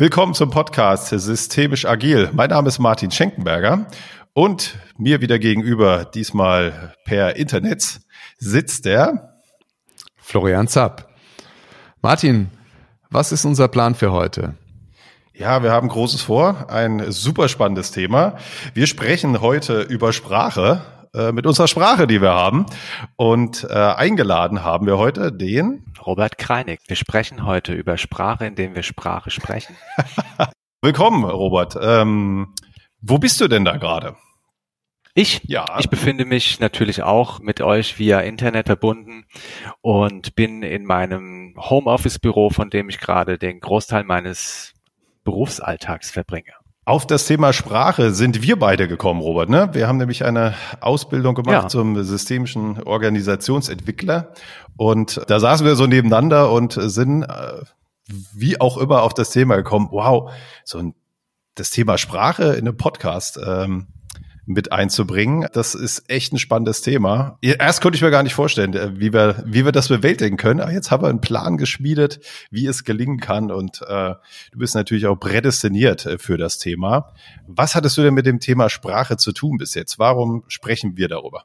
Willkommen zum Podcast Systemisch Agil. Mein Name ist Martin Schenkenberger und mir wieder gegenüber, diesmal per Internet, sitzt der Florian Zapp. Martin, was ist unser Plan für heute? Ja, wir haben Großes vor, ein super spannendes Thema. Wir sprechen heute über Sprache, äh, mit unserer Sprache, die wir haben. Und äh, eingeladen haben wir heute den Robert Kreinig. Wir sprechen heute über Sprache, indem wir Sprache sprechen. Willkommen, Robert. Ähm, wo bist du denn da gerade? Ich, ja. ich befinde mich natürlich auch mit euch via Internet verbunden und bin in meinem Homeoffice-Büro, von dem ich gerade den Großteil meines Berufsalltags verbringe. Auf das Thema Sprache sind wir beide gekommen, Robert. Ne? Wir haben nämlich eine Ausbildung gemacht ja. zum systemischen Organisationsentwickler. Und da saßen wir so nebeneinander und sind äh, wie auch immer auf das Thema gekommen. Wow, so ein, das Thema Sprache in einem Podcast. Ähm, mit einzubringen. Das ist echt ein spannendes Thema. Erst konnte ich mir gar nicht vorstellen, äh, wie wir, wie wir das bewältigen können. Aber jetzt haben wir einen Plan geschmiedet, wie es gelingen kann. Und äh, du bist natürlich auch prädestiniert äh, für das Thema. Was hattest du denn mit dem Thema Sprache zu tun bis jetzt? Warum sprechen wir darüber?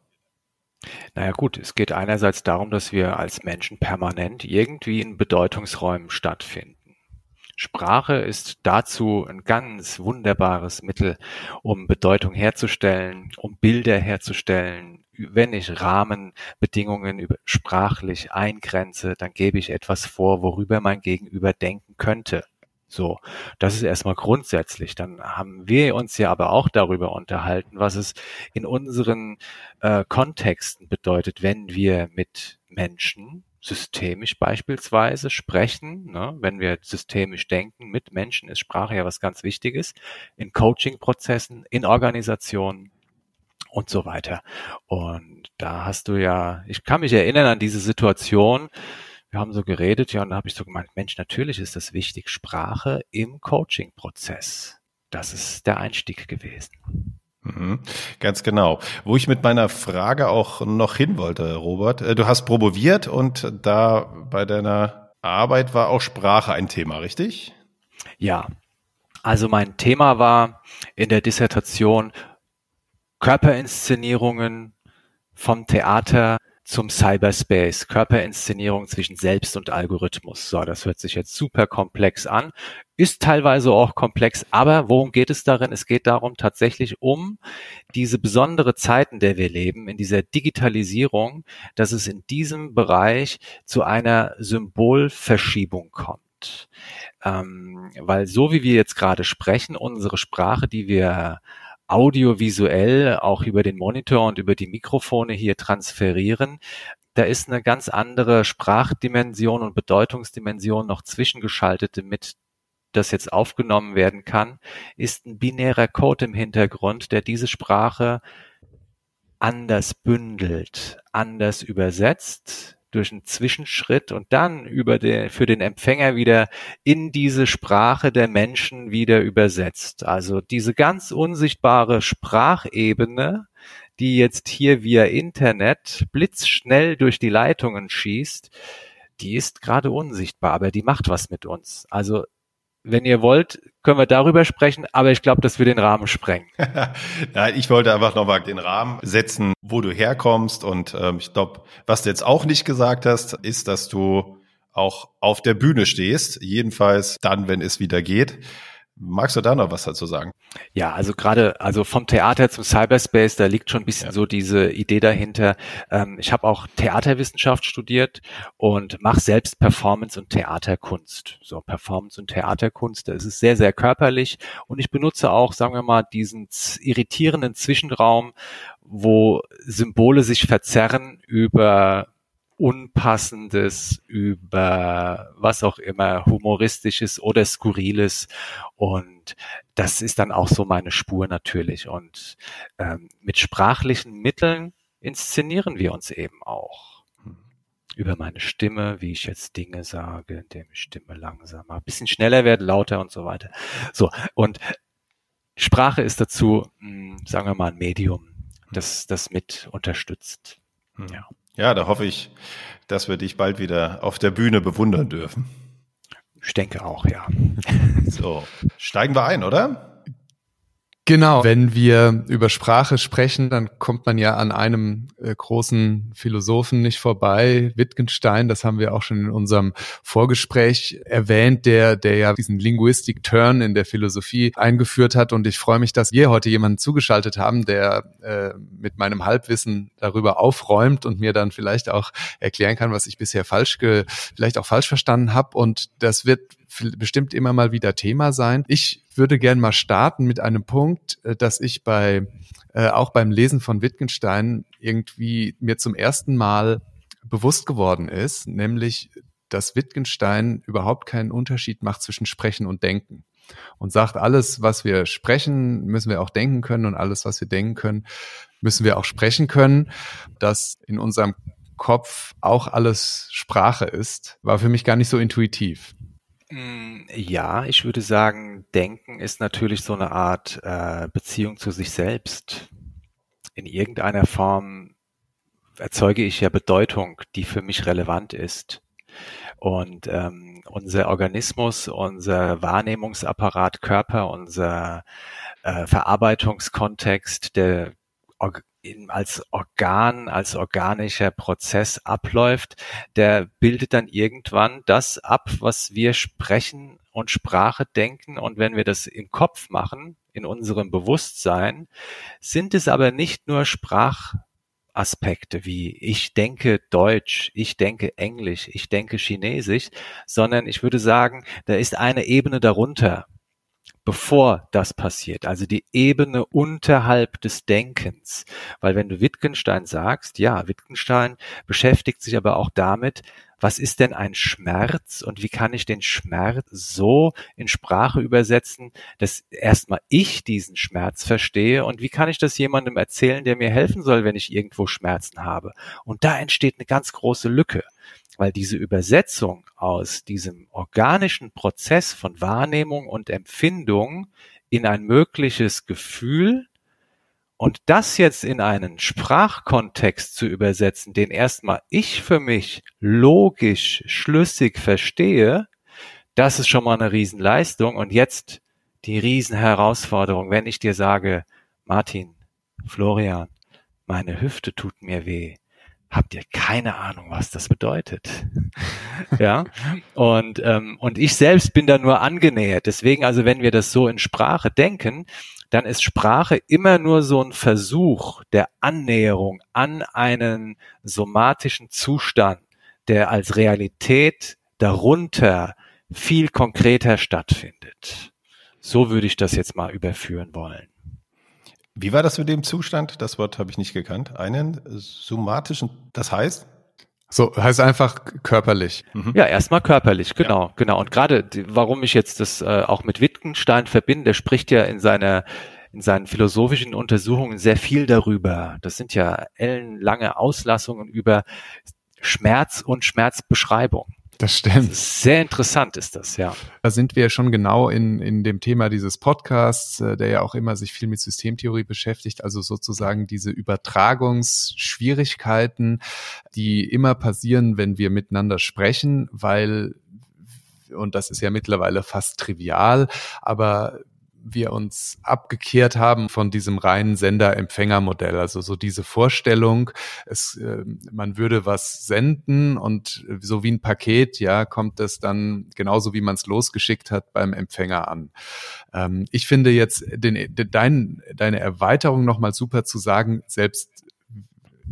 Naja gut, es geht einerseits darum, dass wir als Menschen permanent irgendwie in Bedeutungsräumen stattfinden. Sprache ist dazu ein ganz wunderbares Mittel, um Bedeutung herzustellen, um Bilder herzustellen. Wenn ich Rahmenbedingungen sprachlich eingrenze, dann gebe ich etwas vor, worüber mein Gegenüber denken könnte. So, das ist erstmal grundsätzlich. Dann haben wir uns ja aber auch darüber unterhalten, was es in unseren äh, Kontexten bedeutet, wenn wir mit Menschen systemisch beispielsweise sprechen. Ne? Wenn wir systemisch denken mit Menschen, ist Sprache ja was ganz Wichtiges. In Coaching-Prozessen, in Organisationen und so weiter. Und da hast du ja, ich kann mich erinnern an diese Situation, wir haben so geredet, ja, und da habe ich so gemeint, Mensch, natürlich ist das wichtig, Sprache im Coaching-Prozess. Das ist der Einstieg gewesen. Mhm, ganz genau. Wo ich mit meiner Frage auch noch hin wollte, Robert, äh, du hast promoviert und da bei deiner Arbeit war auch Sprache ein Thema, richtig? Ja. Also mein Thema war in der Dissertation Körperinszenierungen vom Theater zum Cyberspace, Körperinszenierung zwischen Selbst und Algorithmus. So, das hört sich jetzt super komplex an, ist teilweise auch komplex, aber worum geht es darin? Es geht darum tatsächlich um diese besondere Zeiten, der wir leben, in dieser Digitalisierung, dass es in diesem Bereich zu einer Symbolverschiebung kommt. Ähm, weil so wie wir jetzt gerade sprechen, unsere Sprache, die wir audiovisuell auch über den Monitor und über die Mikrofone hier transferieren, da ist eine ganz andere Sprachdimension und Bedeutungsdimension noch zwischengeschaltet, damit das jetzt aufgenommen werden kann, ist ein binärer Code im Hintergrund, der diese Sprache anders bündelt, anders übersetzt, durch einen Zwischenschritt und dann über den, für den Empfänger wieder in diese Sprache der Menschen wieder übersetzt. Also diese ganz unsichtbare Sprachebene, die jetzt hier via Internet blitzschnell durch die Leitungen schießt, die ist gerade unsichtbar, aber die macht was mit uns. Also wenn ihr wollt, können wir darüber sprechen, aber ich glaube, dass wir den Rahmen sprengen. Nein, ich wollte einfach nochmal den Rahmen setzen, wo du herkommst. Und ähm, ich glaube, was du jetzt auch nicht gesagt hast, ist, dass du auch auf der Bühne stehst, jedenfalls dann, wenn es wieder geht. Magst du da noch was dazu sagen? Ja, also gerade, also vom Theater zum Cyberspace, da liegt schon ein bisschen ja. so diese Idee dahinter. Ähm, ich habe auch Theaterwissenschaft studiert und mache selbst Performance und Theaterkunst. So Performance und Theaterkunst, das ist sehr, sehr körperlich und ich benutze auch, sagen wir mal, diesen irritierenden Zwischenraum, wo Symbole sich verzerren über Unpassendes, über was auch immer, Humoristisches oder Skurriles. Und das ist dann auch so meine Spur natürlich. Und ähm, mit sprachlichen Mitteln inszenieren wir uns eben auch. Über meine Stimme, wie ich jetzt Dinge sage, indem ich Stimme langsamer, bisschen schneller werde, lauter und so weiter. So, und Sprache ist dazu, mh, hm, sagen wir mal, ein Medium, das das mit unterstützt. Hm. Ja. Ja, da hoffe ich, dass wir dich bald wieder auf der Bühne bewundern dürfen. Ich denke auch, ja. So, steigen wir ein, oder? Genau. Wenn wir über Sprache sprechen, dann kommt man ja an einem äh, großen Philosophen nicht vorbei, Wittgenstein. Das haben wir auch schon in unserem Vorgespräch erwähnt, der, der ja diesen Linguistic Turn in der Philosophie eingeführt hat. Und ich freue mich, dass wir heute jemanden zugeschaltet haben, der äh, mit meinem Halbwissen darüber aufräumt und mir dann vielleicht auch erklären kann, was ich bisher falsch, ge vielleicht auch falsch verstanden habe. Und das wird bestimmt immer mal wieder Thema sein. Ich würde gern mal starten mit einem Punkt, äh, dass ich bei äh, auch beim Lesen von Wittgenstein irgendwie mir zum ersten Mal bewusst geworden ist, nämlich, dass Wittgenstein überhaupt keinen Unterschied macht zwischen Sprechen und Denken und sagt, alles, was wir sprechen, müssen wir auch denken können und alles, was wir denken können, müssen wir auch sprechen können. Dass in unserem Kopf auch alles Sprache ist, war für mich gar nicht so intuitiv. Ja, ich würde sagen, Denken ist natürlich so eine Art äh, Beziehung zu sich selbst. In irgendeiner Form erzeuge ich ja Bedeutung, die für mich relevant ist. Und ähm, unser Organismus, unser Wahrnehmungsapparat, Körper, unser äh, Verarbeitungskontext, der als Organ, als organischer Prozess abläuft, der bildet dann irgendwann das ab, was wir sprechen und Sprache denken. Und wenn wir das im Kopf machen, in unserem Bewusstsein, sind es aber nicht nur Sprachaspekte wie ich denke Deutsch, ich denke Englisch, ich denke Chinesisch, sondern ich würde sagen, da ist eine Ebene darunter bevor das passiert, also die Ebene unterhalb des Denkens. Weil wenn du Wittgenstein sagst, ja, Wittgenstein beschäftigt sich aber auch damit, was ist denn ein Schmerz und wie kann ich den Schmerz so in Sprache übersetzen, dass erstmal ich diesen Schmerz verstehe und wie kann ich das jemandem erzählen, der mir helfen soll, wenn ich irgendwo Schmerzen habe. Und da entsteht eine ganz große Lücke weil diese Übersetzung aus diesem organischen Prozess von Wahrnehmung und Empfindung in ein mögliches Gefühl und das jetzt in einen Sprachkontext zu übersetzen, den erstmal ich für mich logisch, schlüssig verstehe, das ist schon mal eine Riesenleistung. Und jetzt die Riesenherausforderung, wenn ich dir sage, Martin, Florian, meine Hüfte tut mir weh habt ihr keine Ahnung, was das bedeutet. ja. Und, ähm, und ich selbst bin da nur angenähert. Deswegen, also wenn wir das so in Sprache denken, dann ist Sprache immer nur so ein Versuch der Annäherung an einen somatischen Zustand, der als Realität darunter viel konkreter stattfindet. So würde ich das jetzt mal überführen wollen. Wie war das mit dem Zustand? Das Wort habe ich nicht gekannt. Einen somatischen, das heißt? So, heißt einfach körperlich. Mhm. Ja, erstmal körperlich, genau, ja. genau. Und gerade, warum ich jetzt das äh, auch mit Wittgenstein verbinde, der spricht ja in seiner in seinen philosophischen Untersuchungen sehr viel darüber. Das sind ja ellenlange Auslassungen über Schmerz und Schmerzbeschreibung. Das stimmt. Sehr interessant ist das, ja. Da sind wir schon genau in, in dem Thema dieses Podcasts, äh, der ja auch immer sich viel mit Systemtheorie beschäftigt, also sozusagen diese Übertragungsschwierigkeiten, die immer passieren, wenn wir miteinander sprechen, weil und das ist ja mittlerweile fast trivial, aber wir uns abgekehrt haben von diesem reinen Sender-Empfänger-Modell. Also so diese Vorstellung, es, äh, man würde was senden und so wie ein Paket, ja, kommt es dann genauso wie man es losgeschickt hat beim Empfänger an. Ähm, ich finde jetzt den, dein, deine Erweiterung nochmal super zu sagen, selbst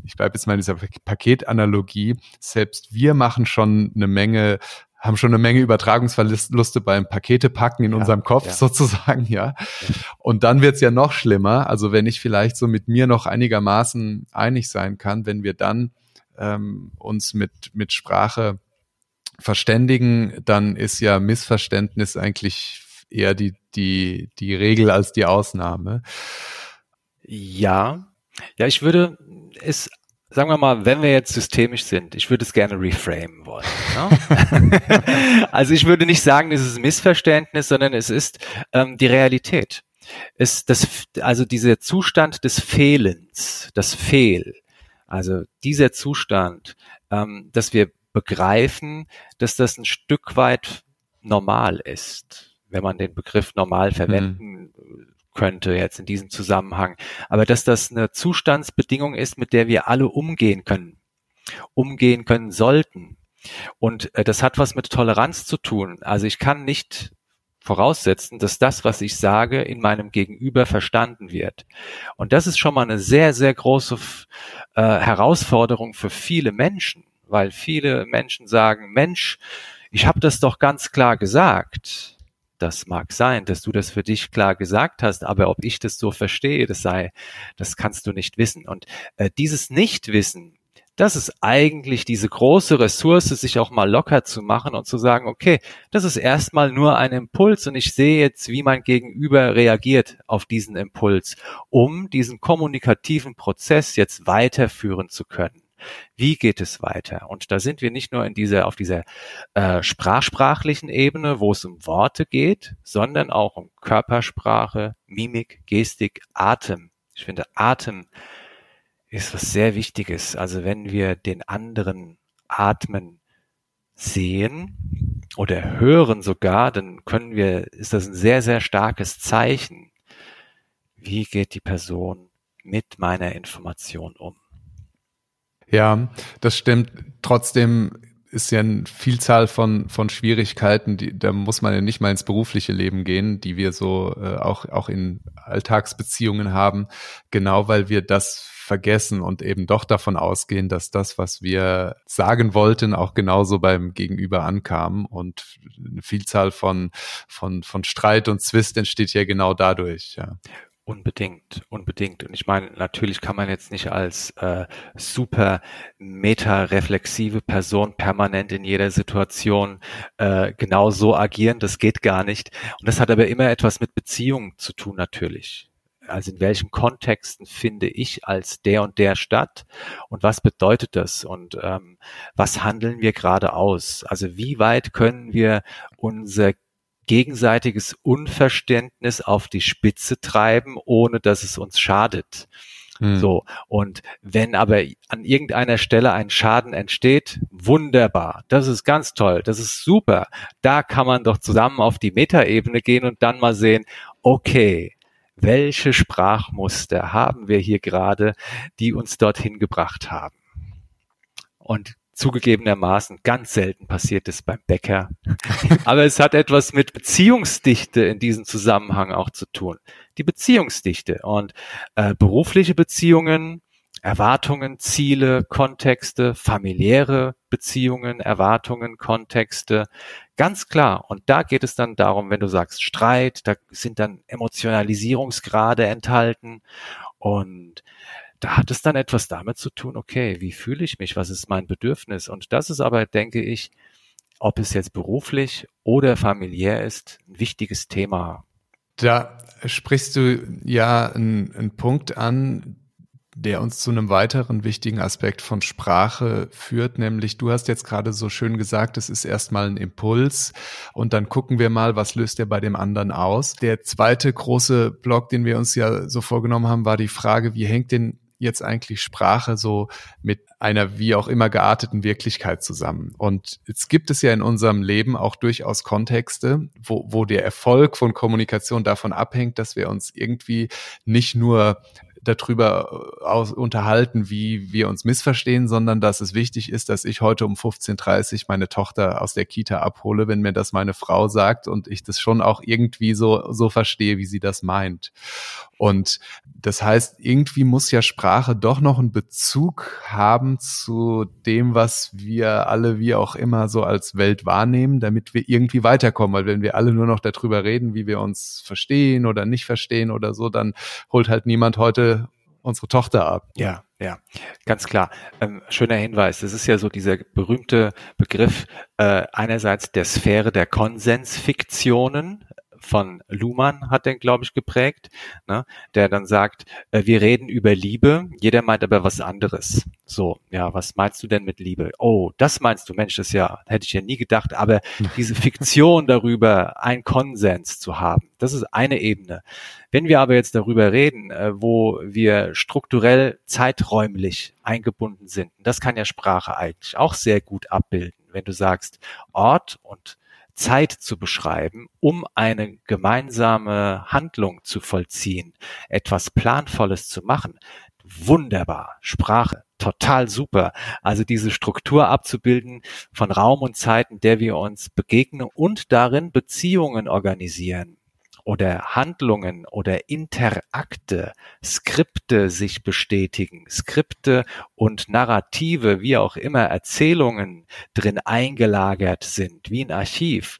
ich bleibe jetzt mal in dieser Paketanalogie, selbst wir machen schon eine Menge haben schon eine Menge Übertragungsverluste beim Pakete packen in ja, unserem Kopf ja. sozusagen, ja. Und dann wird's ja noch schlimmer. Also wenn ich vielleicht so mit mir noch einigermaßen einig sein kann, wenn wir dann ähm, uns mit, mit Sprache verständigen, dann ist ja Missverständnis eigentlich eher die, die, die Regel als die Ausnahme. Ja, ja, ich würde es sagen wir mal, wenn wir jetzt systemisch sind, ich würde es gerne reframen wollen. Ne? also ich würde nicht sagen, es ist ein Missverständnis, sondern es ist ähm, die Realität. Es, das, also dieser Zustand des Fehlens, das Fehl, also dieser Zustand, ähm, dass wir begreifen, dass das ein Stück weit normal ist, wenn man den Begriff normal hm. verwenden mhm. Könnte jetzt in diesem Zusammenhang. Aber dass das eine Zustandsbedingung ist, mit der wir alle umgehen können, umgehen können sollten. Und äh, das hat was mit Toleranz zu tun. Also ich kann nicht voraussetzen, dass das, was ich sage, in meinem Gegenüber verstanden wird. Und das ist schon mal eine sehr, sehr große äh, Herausforderung für viele Menschen, weil viele Menschen sagen, Mensch, ich habe das doch ganz klar gesagt. Das mag sein, dass du das für dich klar gesagt hast, aber ob ich das so verstehe, das sei, das kannst du nicht wissen. Und äh, dieses Nichtwissen das ist eigentlich diese große Ressource, sich auch mal locker zu machen und zu sagen, okay, das ist erstmal nur ein Impuls und ich sehe jetzt, wie mein Gegenüber reagiert auf diesen Impuls, um diesen kommunikativen Prozess jetzt weiterführen zu können. Wie geht es weiter? Und da sind wir nicht nur in dieser, auf dieser äh, sprachsprachlichen Ebene, wo es um Worte geht, sondern auch um Körpersprache, Mimik, Gestik, Atem. Ich finde, Atem ist was sehr Wichtiges. Also wenn wir den anderen atmen sehen oder hören sogar, dann können wir, ist das ein sehr, sehr starkes Zeichen. Wie geht die Person mit meiner Information um? Ja, das stimmt. Trotzdem ist ja eine Vielzahl von, von Schwierigkeiten, die, da muss man ja nicht mal ins berufliche Leben gehen, die wir so äh, auch, auch in Alltagsbeziehungen haben, genau weil wir das vergessen und eben doch davon ausgehen, dass das, was wir sagen wollten, auch genauso beim Gegenüber ankam. Und eine Vielzahl von, von, von Streit und Zwist entsteht ja genau dadurch. Ja. Unbedingt, unbedingt. Und ich meine, natürlich kann man jetzt nicht als äh, super meta-reflexive Person permanent in jeder Situation äh, genau so agieren. Das geht gar nicht. Und das hat aber immer etwas mit Beziehungen zu tun, natürlich also in welchen Kontexten finde ich als der und der statt und was bedeutet das und ähm, was handeln wir gerade aus? Also wie weit können wir unser gegenseitiges Unverständnis auf die Spitze treiben, ohne dass es uns schadet? Hm. So. Und wenn aber an irgendeiner Stelle ein Schaden entsteht, wunderbar. Das ist ganz toll. Das ist super. Da kann man doch zusammen auf die Metaebene gehen und dann mal sehen, okay, welche Sprachmuster haben wir hier gerade, die uns dorthin gebracht haben. Und zugegebenermaßen ganz selten passiert es beim Bäcker. Aber es hat etwas mit Beziehungsdichte in diesem Zusammenhang auch zu tun. Die Beziehungsdichte und äh, berufliche Beziehungen, Erwartungen, Ziele, Kontexte, familiäre Beziehungen, Erwartungen, Kontexte, Ganz klar. Und da geht es dann darum, wenn du sagst Streit, da sind dann Emotionalisierungsgrade enthalten und da hat es dann etwas damit zu tun, okay, wie fühle ich mich, was ist mein Bedürfnis? Und das ist aber, denke ich, ob es jetzt beruflich oder familiär ist, ein wichtiges Thema. Da sprichst du ja einen, Punkt an, der uns zu einem weiteren wichtigen Aspekt von Sprache führt, nämlich du hast jetzt gerade so schön gesagt, es ist erstmal ein Impuls und dann gucken wir mal, was löst er bei dem anderen aus. Der zweite große Block, den wir uns ja so vorgenommen haben, war die Frage, wie hängt denn jetzt eigentlich Sprache so mit einer wie auch immer gearteten Wirklichkeit zusammen. Und jetzt gibt es ja in unserem Leben auch durchaus Kontexte, wo, wo der Erfolg von Kommunikation davon abhängt, dass wir uns irgendwie nicht nur darüber äh, aus, unterhalten, wie wir uns missverstehen, sondern dass es wichtig ist, dass ich heute um 15.30 Uhr meine Tochter aus der Kita abhole, wenn mir das meine Frau sagt und ich das schon auch irgendwie so, so verstehe, wie sie das meint. Und das heißt, irgendwie muss ja Sprache doch noch einen Bezug haben zu dem, was wir alle wie auch immer so als Welt wahrnehmen, damit wir irgendwie weiterkommen. Weil wenn wir alle nur noch darüber reden, wie wir uns verstehen oder nicht verstehen oder so, dann holt halt niemand heute unsere Tochter ab. Ja, ja, ganz klar. Ähm, schöner Hinweis. Das ist ja so dieser berühmte Begriff äh, einerseits der Sphäre der Konsensfiktionen, von Luhmann hat den, glaube ich, geprägt, ne, der dann sagt, äh, wir reden über Liebe, jeder meint aber was anderes. So, ja, was meinst du denn mit Liebe? Oh, das meinst du, Mensch, das ja, hätte ich ja nie gedacht, aber diese Fiktion darüber, ein Konsens zu haben, das ist eine Ebene. Wenn wir aber jetzt darüber reden, äh, wo wir strukturell zeiträumlich eingebunden sind, das kann ja Sprache eigentlich auch sehr gut abbilden. Wenn du sagst, Ort und Zeit zu beschreiben, um eine gemeinsame Handlung zu vollziehen, etwas Planvolles zu machen. Wunderbar. Sprache. Total super. Also diese Struktur abzubilden von Raum und Zeit, in der wir uns begegnen und darin Beziehungen organisieren oder Handlungen oder Interakte, Skripte sich bestätigen, Skripte und Narrative, wie auch immer Erzählungen drin eingelagert sind, wie ein Archiv.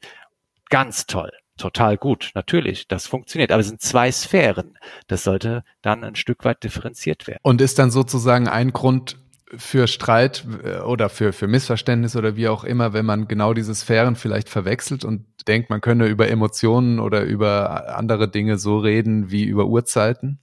Ganz toll. Total gut, natürlich, das funktioniert. Aber es sind zwei Sphären. Das sollte dann ein Stück weit differenziert werden. Und ist dann sozusagen ein Grund für Streit äh, oder für, für Missverständnis oder wie auch immer, wenn man genau diese Sphären vielleicht verwechselt und denkt, man könne über Emotionen oder über andere Dinge so reden wie über Uhrzeiten?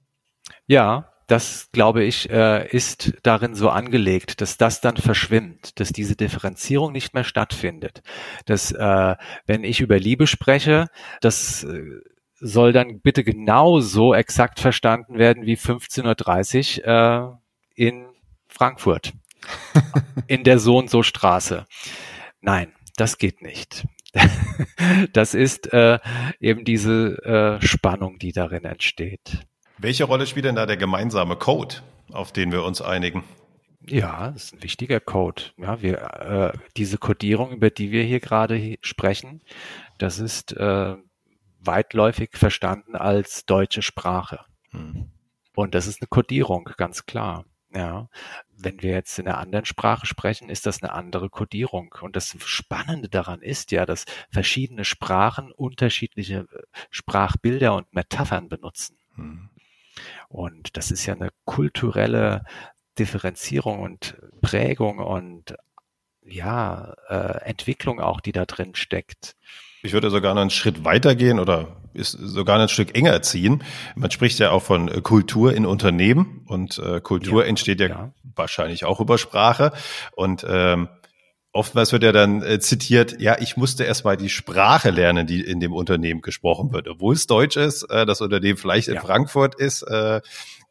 Ja, das glaube ich, äh, ist darin so angelegt, dass das dann verschwimmt, dass diese Differenzierung nicht mehr stattfindet. Dass, äh, wenn ich über Liebe spreche, das soll dann bitte genauso exakt verstanden werden wie 15.30 Uhr in Frankfurt in der so und so Straße. Nein, das geht nicht. das ist äh, eben diese äh, Spannung, die darin entsteht. Welche Rolle spielt denn da der gemeinsame Code, auf den wir uns einigen? Ja, das ist ein wichtiger Code. Ja, wir, äh, diese Codierung, über die wir hier gerade sprechen, das ist äh, weitläufig verstanden als deutsche Sprache. Hm. Und das ist eine Codierung, ganz klar. Ja, wenn wir jetzt in einer anderen Sprache sprechen, ist das eine andere Codierung. Und das Spannende daran ist ja, dass verschiedene Sprachen unterschiedliche äh, Sprachbilder und Metaphern benutzen. Hm. Und das ist ja eine kulturelle Differenzierung und Prägung und ja, äh, Entwicklung auch, die da drin steckt. Ich würde sogar noch einen Schritt weitergehen oder ist sogar ein Stück enger ziehen. Man spricht ja auch von äh, Kultur in Unternehmen und äh, Kultur ja, entsteht ja, ja, wahrscheinlich auch über Sprache und ähm, oftmals wird ja dann äh, zitiert, ja, ich musste erst mal die Sprache lernen, die in dem Unternehmen gesprochen wird. Obwohl es Deutsch ist, äh, das Unternehmen vielleicht in Frankfurt ist, äh,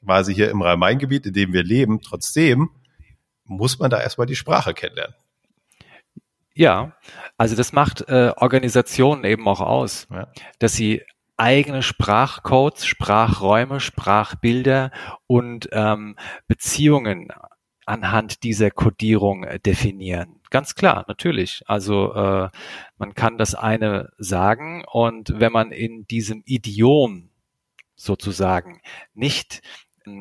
quasi hier im Rhein-Main-Gebiet, in dem wir leben, trotzdem muss man da erstmal die Sprache kennenlernen. Ja, also das macht äh, Organisationen eben auch aus, ja. dass sie eigene Sprachcodes, Sprachräume, Sprachbilder und ähm, Beziehungen anhand dieser Codierung äh, definieren. Ganz klar, natürlich. Also äh, man kann das eine sagen und wenn man in diesem Idiom sozusagen nicht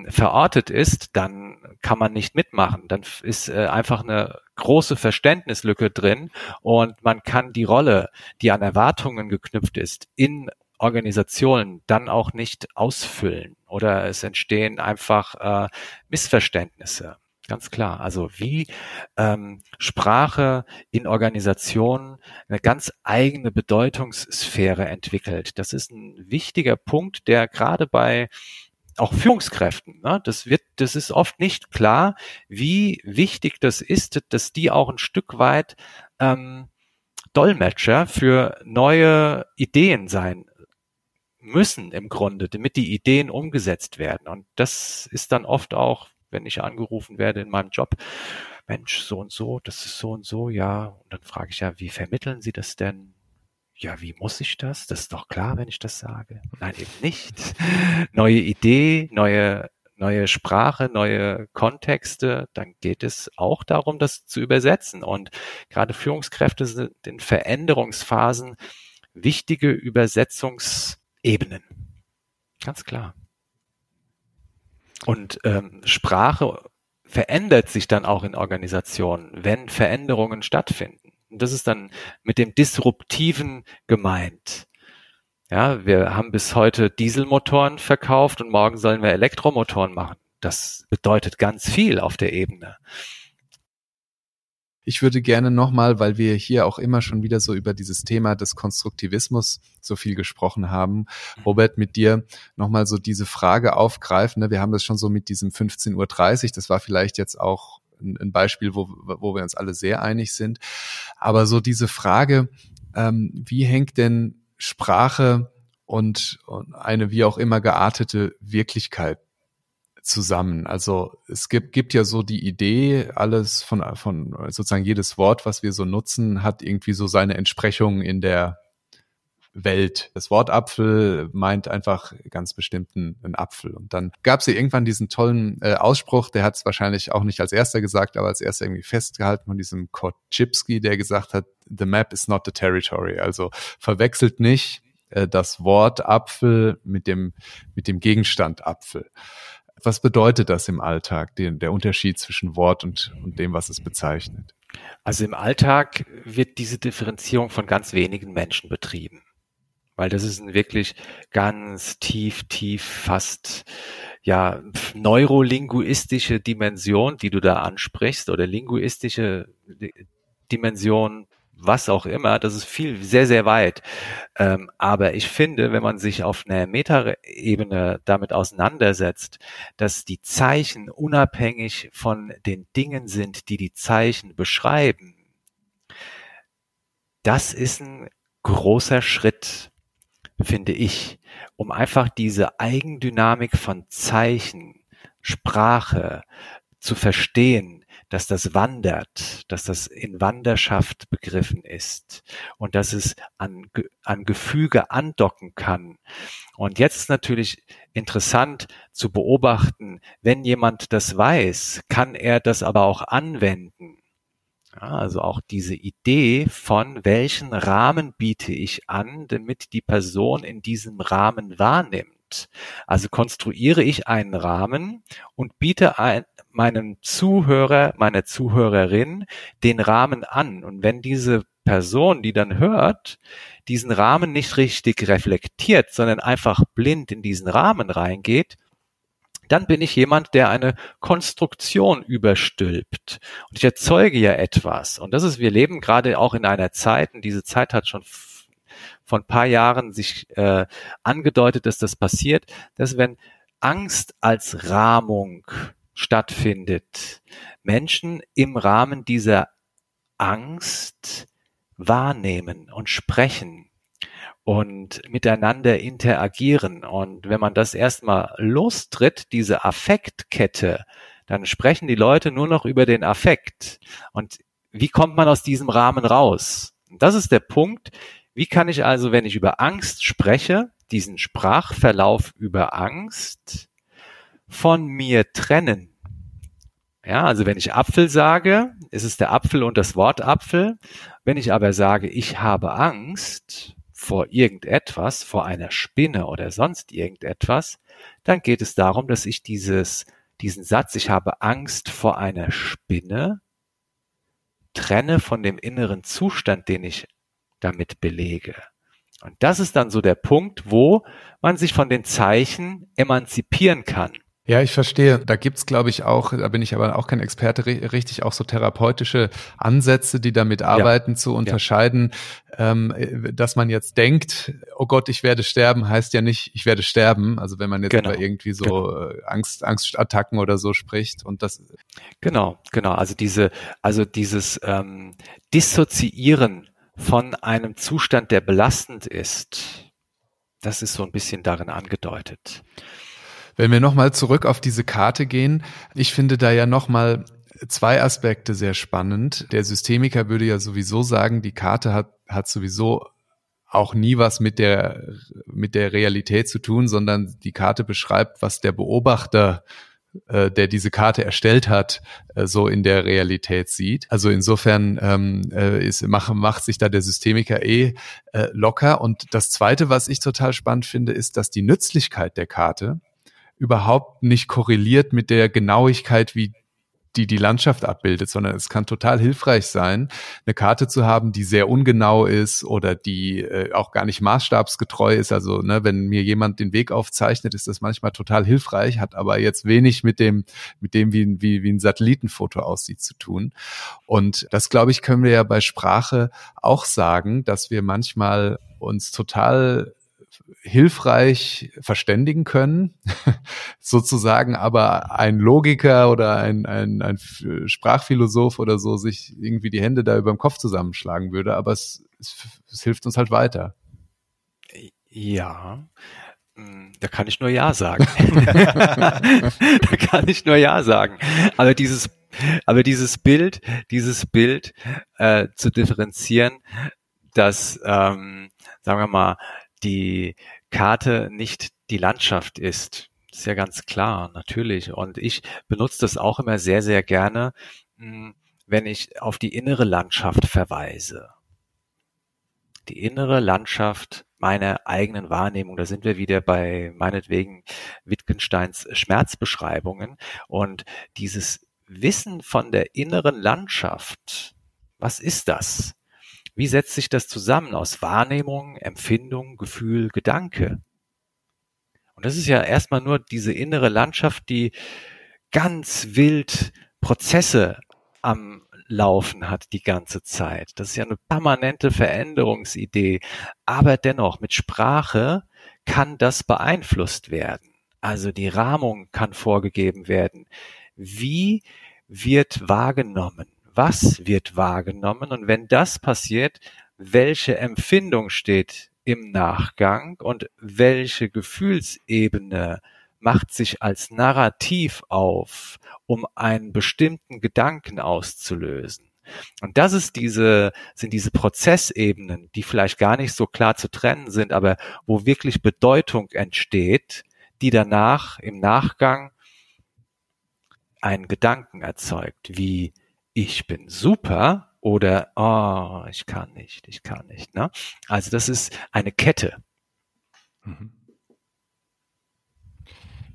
verortet ist, dann kann man nicht mitmachen. Dann ist äh, einfach eine große Verständnislücke drin und man kann die Rolle, die an Erwartungen geknüpft ist, in Organisationen dann auch nicht ausfüllen oder es entstehen einfach äh, Missverständnisse. Ganz klar. Also wie ähm, Sprache in Organisationen eine ganz eigene Bedeutungssphäre entwickelt. Das ist ein wichtiger Punkt, der gerade bei auch Führungskräften. Ne? Das wird, das ist oft nicht klar, wie wichtig das ist, dass die auch ein Stück weit ähm, Dolmetscher für neue Ideen sein müssen im Grunde, damit die Ideen umgesetzt werden. Und das ist dann oft auch, wenn ich angerufen werde in meinem Job, Mensch, so und so, das ist so und so, ja. Und dann frage ich ja, wie vermitteln Sie das denn? Ja, wie muss ich das? Das ist doch klar, wenn ich das sage. Nein, eben nicht. Neue Idee, neue, neue Sprache, neue Kontexte, dann geht es auch darum, das zu übersetzen. Und gerade Führungskräfte sind in Veränderungsphasen wichtige Übersetzungsebenen. Ganz klar. Und ähm, Sprache verändert sich dann auch in Organisationen, wenn Veränderungen stattfinden. Und das ist dann mit dem Disruptiven gemeint. Ja, wir haben bis heute Dieselmotoren verkauft und morgen sollen wir Elektromotoren machen. Das bedeutet ganz viel auf der Ebene. Ich würde gerne nochmal, weil wir hier auch immer schon wieder so über dieses Thema des Konstruktivismus so viel gesprochen haben, mhm. Robert, mit dir nochmal so diese Frage aufgreifen. Ne? Wir haben das schon so mit diesem 15.30 Uhr, das war vielleicht jetzt auch ein Beispiel, wo, wo wir uns alle sehr einig sind. Aber so diese Frage, ähm, wie hängt denn Sprache und, und eine wie auch immer geartete Wirklichkeit zusammen? Also es gibt, gibt ja so die Idee, alles von, von sozusagen jedes Wort, was wir so nutzen, hat irgendwie so seine Entsprechung in der Welt. Das Wort Apfel meint einfach ganz bestimmten einen Apfel. Und dann gab ja irgendwann diesen tollen äh, Ausspruch, der hat es wahrscheinlich auch nicht als erster gesagt, aber als erster irgendwie festgehalten von diesem Kochipski, der gesagt hat, the map is not the territory. Also verwechselt nicht äh, das Wort Apfel mit dem, mit dem Gegenstand Apfel. Was bedeutet das im Alltag, den, der Unterschied zwischen Wort und, und dem, was es bezeichnet? Also im Alltag wird diese Differenzierung von ganz wenigen Menschen betrieben weil das ist ein wirklich ganz tief, tief, fast ja neurolinguistische Dimension, die du da ansprichst oder linguistische Dimension, was auch immer, das ist viel, sehr, sehr weit. Ähm, aber ich finde, wenn man sich auf einer Metaebene damit auseinandersetzt, dass die Zeichen unabhängig von den Dingen sind, die die Zeichen beschreiben, das ist ein großer Schritt finde ich, um einfach diese Eigendynamik von Zeichen, Sprache zu verstehen, dass das wandert, dass das in Wanderschaft begriffen ist und dass es an, an Gefüge andocken kann. Und jetzt ist natürlich interessant zu beobachten, wenn jemand das weiß, kann er das aber auch anwenden. Also auch diese Idee von welchen Rahmen biete ich an, damit die Person in diesem Rahmen wahrnimmt. Also konstruiere ich einen Rahmen und biete ein, meinem Zuhörer, meiner Zuhörerin den Rahmen an. Und wenn diese Person, die dann hört, diesen Rahmen nicht richtig reflektiert, sondern einfach blind in diesen Rahmen reingeht, dann bin ich jemand, der eine Konstruktion überstülpt. Und ich erzeuge ja etwas. Und das ist, wir leben gerade auch in einer Zeit, und diese Zeit hat schon von paar Jahren sich äh, angedeutet, dass das passiert, dass wenn Angst als Rahmung stattfindet, Menschen im Rahmen dieser Angst wahrnehmen und sprechen und miteinander interagieren. Und wenn man das erstmal lostritt, diese Affektkette, dann sprechen die Leute nur noch über den Affekt. Und wie kommt man aus diesem Rahmen raus? Das ist der Punkt. Wie kann ich also, wenn ich über Angst spreche, diesen Sprachverlauf über Angst von mir trennen? Ja, also wenn ich Apfel sage, ist es der Apfel und das Wort Apfel. Wenn ich aber sage, ich habe Angst, vor irgendetwas, vor einer Spinne oder sonst irgendetwas, dann geht es darum, dass ich dieses, diesen Satz, ich habe Angst vor einer Spinne, trenne von dem inneren Zustand, den ich damit belege. Und das ist dann so der Punkt, wo man sich von den Zeichen emanzipieren kann. Ja, ich verstehe. Da gibt's, glaube ich, auch, da bin ich aber auch kein Experte, richtig auch so therapeutische Ansätze, die damit arbeiten, ja. zu unterscheiden, ja. ähm, dass man jetzt denkt, oh Gott, ich werde sterben, heißt ja nicht, ich werde sterben. Also wenn man jetzt genau. über irgendwie so genau. Äh, Angst, Angstattacken oder so spricht und das. Genau, genau. Also diese, also dieses ähm, Dissoziieren von einem Zustand, der belastend ist, das ist so ein bisschen darin angedeutet. Wenn wir nochmal zurück auf diese Karte gehen, ich finde da ja nochmal zwei Aspekte sehr spannend. Der Systemiker würde ja sowieso sagen, die Karte hat, hat sowieso auch nie was mit der, mit der Realität zu tun, sondern die Karte beschreibt, was der Beobachter äh, der diese Karte erstellt hat, äh, so in der Realität sieht. Also insofern ähm, äh, ist, macht, macht sich da der Systemiker eh äh, locker. Und das Zweite, was ich total spannend finde, ist, dass die Nützlichkeit der Karte überhaupt nicht korreliert mit der Genauigkeit, wie die die Landschaft abbildet, sondern es kann total hilfreich sein, eine Karte zu haben, die sehr ungenau ist oder die äh, auch gar nicht maßstabsgetreu ist. Also ne, wenn mir jemand den Weg aufzeichnet, ist das manchmal total hilfreich, hat aber jetzt wenig mit dem, mit dem wie, wie, wie ein Satellitenfoto aussieht zu tun. Und das, glaube ich, können wir ja bei Sprache auch sagen, dass wir manchmal uns total hilfreich verständigen können, sozusagen, aber ein Logiker oder ein, ein, ein Sprachphilosoph oder so sich irgendwie die Hände da über dem Kopf zusammenschlagen würde, aber es, es, es hilft uns halt weiter. Ja. Da kann ich nur Ja sagen. da kann ich nur Ja sagen. Aber dieses, aber dieses Bild, dieses Bild äh, zu differenzieren, dass, ähm, sagen wir mal, die Karte nicht die Landschaft ist, ist ja ganz klar, natürlich. Und ich benutze das auch immer sehr, sehr gerne, hm, wenn ich auf die innere Landschaft verweise. Die innere Landschaft meiner eigenen Wahrnehmung. Da sind wir wieder bei meinetwegen Wittgensteins Schmerzbeschreibungen und dieses Wissen von der inneren Landschaft. Was ist das? Wie setzt sich das zusammen aus Wahrnehmung, Empfindung, Gefühl, Gedanke? Und das ist ja erstmal nur diese innere Landschaft, die ganz wild Prozesse am Laufen hat die ganze Zeit. Das ist ja eine permanente Veränderungsidee. Aber dennoch, mit Sprache kann das beeinflusst werden. Also die Rahmung kann vorgegeben werden. Wie wird wahrgenommen? Was wird wahrgenommen? Und wenn das passiert, welche Empfindung steht im Nachgang und welche Gefühlsebene macht sich als Narrativ auf, um einen bestimmten Gedanken auszulösen. Und das ist diese, sind diese Prozessebenen, die vielleicht gar nicht so klar zu trennen sind, aber wo wirklich Bedeutung entsteht, die danach im Nachgang einen Gedanken erzeugt, wie ich bin super oder oh, ich kann nicht, ich kann nicht. Ne? Also das ist eine Kette. Mhm.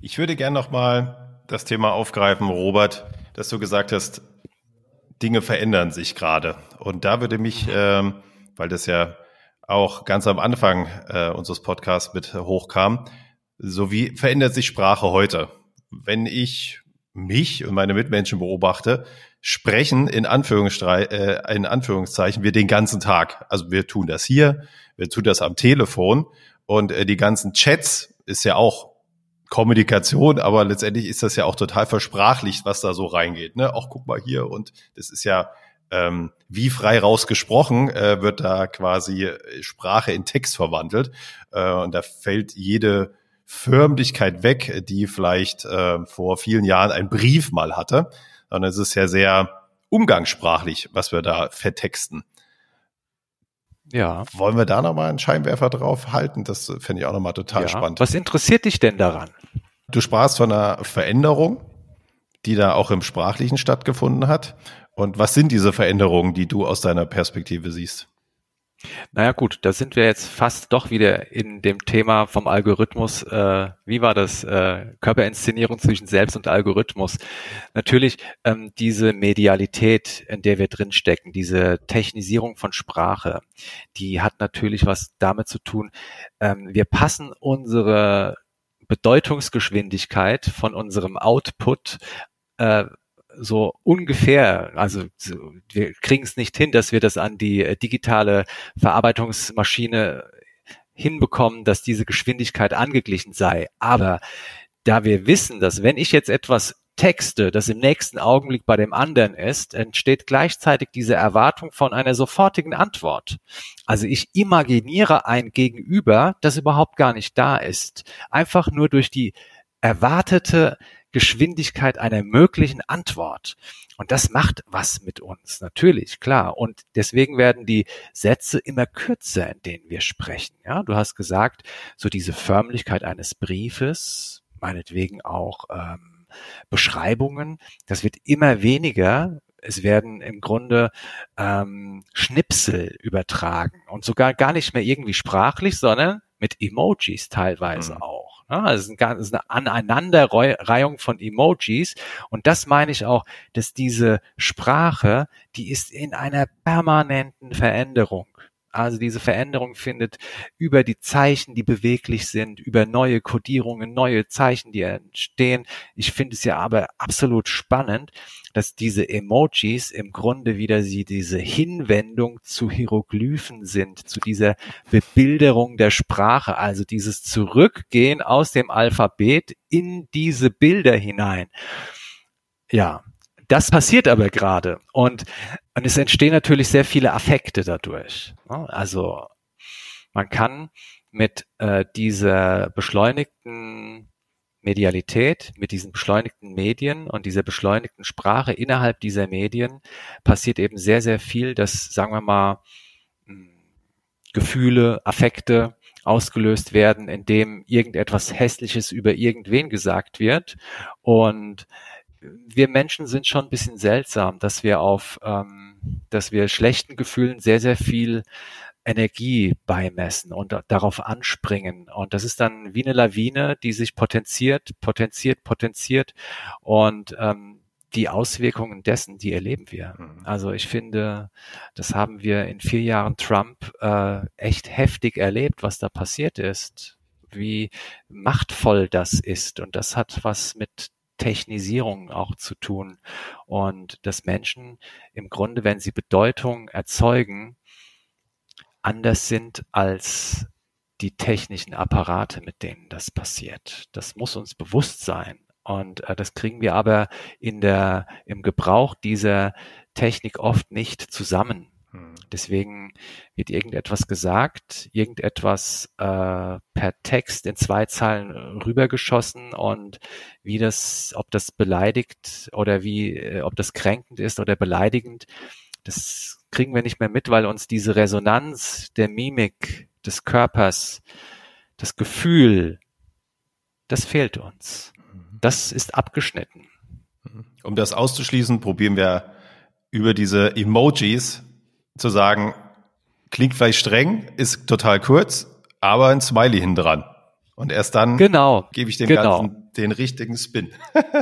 Ich würde gerne nochmal das Thema aufgreifen, Robert, dass du gesagt hast, Dinge verändern sich gerade. Und da würde mich, ähm, weil das ja auch ganz am Anfang äh, unseres Podcasts mit hochkam, so wie verändert sich Sprache heute? Wenn ich mich und meine Mitmenschen beobachte, sprechen in, äh, in Anführungszeichen wir den ganzen Tag. Also wir tun das hier, wir tun das am Telefon und äh, die ganzen Chats ist ja auch Kommunikation, aber letztendlich ist das ja auch total versprachlicht, was da so reingeht. Ne? Auch guck mal hier und das ist ja ähm, wie frei rausgesprochen äh, wird da quasi Sprache in Text verwandelt äh, und da fällt jede Förmlichkeit weg, die vielleicht äh, vor vielen Jahren ein Brief mal hatte, sondern es ist ja sehr umgangssprachlich, was wir da vertexten. Ja. Wollen wir da nochmal einen Scheinwerfer drauf halten? Das fände ich auch nochmal total ja. spannend. Was interessiert dich denn daran? Du sprachst von einer Veränderung, die da auch im Sprachlichen stattgefunden hat. Und was sind diese Veränderungen, die du aus deiner Perspektive siehst? Naja gut, da sind wir jetzt fast doch wieder in dem Thema vom Algorithmus. Äh, wie war das? Äh, Körperinszenierung zwischen Selbst und Algorithmus. Natürlich ähm, diese Medialität, in der wir drinstecken, diese Technisierung von Sprache, die hat natürlich was damit zu tun. Ähm, wir passen unsere Bedeutungsgeschwindigkeit von unserem Output äh, so ungefähr, also wir kriegen es nicht hin, dass wir das an die äh, digitale Verarbeitungsmaschine hinbekommen, dass diese Geschwindigkeit angeglichen sei. Aber da wir wissen, dass wenn ich jetzt etwas texte, das im nächsten Augenblick bei dem anderen ist, entsteht gleichzeitig diese Erwartung von einer sofortigen Antwort. Also ich imaginiere ein Gegenüber, das überhaupt gar nicht da ist. Einfach nur durch die erwartete Geschwindigkeit einer möglichen Antwort. Und das macht was mit uns, natürlich, klar. Und deswegen werden die Sätze immer kürzer, in denen wir sprechen. Ja, du hast gesagt, so diese Förmlichkeit eines Briefes, meinetwegen auch ähm, Beschreibungen, das wird immer weniger. Es werden im Grunde ähm, Schnipsel übertragen und sogar gar nicht mehr irgendwie sprachlich, sondern mit Emojis teilweise mhm. auch. Also es ist eine Aneinanderreihung von Emojis. Und das meine ich auch, dass diese Sprache, die ist in einer permanenten Veränderung. Also diese Veränderung findet über die Zeichen, die beweglich sind, über neue Codierungen, neue Zeichen, die entstehen. Ich finde es ja aber absolut spannend, dass diese Emojis im Grunde wieder sie diese Hinwendung zu Hieroglyphen sind, zu dieser Bebilderung der Sprache, also dieses Zurückgehen aus dem Alphabet in diese Bilder hinein. Ja, das passiert aber gerade und, und es entstehen natürlich sehr viele Affekte dadurch. Also man kann mit äh, dieser beschleunigten Medialität, mit diesen beschleunigten Medien und dieser beschleunigten Sprache innerhalb dieser Medien passiert eben sehr, sehr viel, dass, sagen wir mal, hm, Gefühle, Affekte ausgelöst werden, indem irgendetwas Hässliches über irgendwen gesagt wird. Und wir Menschen sind schon ein bisschen seltsam, dass wir auf, ähm, dass wir schlechten Gefühlen sehr, sehr viel Energie beimessen und darauf anspringen. Und das ist dann wie eine Lawine, die sich potenziert, potenziert, potenziert. Und ähm, die Auswirkungen dessen, die erleben wir. Mhm. Also ich finde, das haben wir in vier Jahren Trump äh, echt heftig erlebt, was da passiert ist, wie machtvoll das ist. Und das hat was mit Technisierung auch zu tun. Und dass Menschen im Grunde, wenn sie Bedeutung erzeugen, anders sind als die technischen Apparate, mit denen das passiert. Das muss uns bewusst sein. Und äh, das kriegen wir aber in der, im Gebrauch dieser Technik oft nicht zusammen. Hm. Deswegen wird irgendetwas gesagt, irgendetwas äh, per Text in zwei Zeilen rübergeschossen und wie das, ob das beleidigt oder wie, äh, ob das kränkend ist oder beleidigend, das kriegen wir nicht mehr mit, weil uns diese Resonanz der Mimik des Körpers, das Gefühl, das fehlt uns. Mhm. Das ist abgeschnitten. Mhm. Um das auszuschließen, probieren wir über diese Emojis zu sagen, klingt vielleicht streng, ist total kurz, aber ein Smiley hin dran. Und erst dann genau, gebe ich dem genau. Ganzen den richtigen Spin.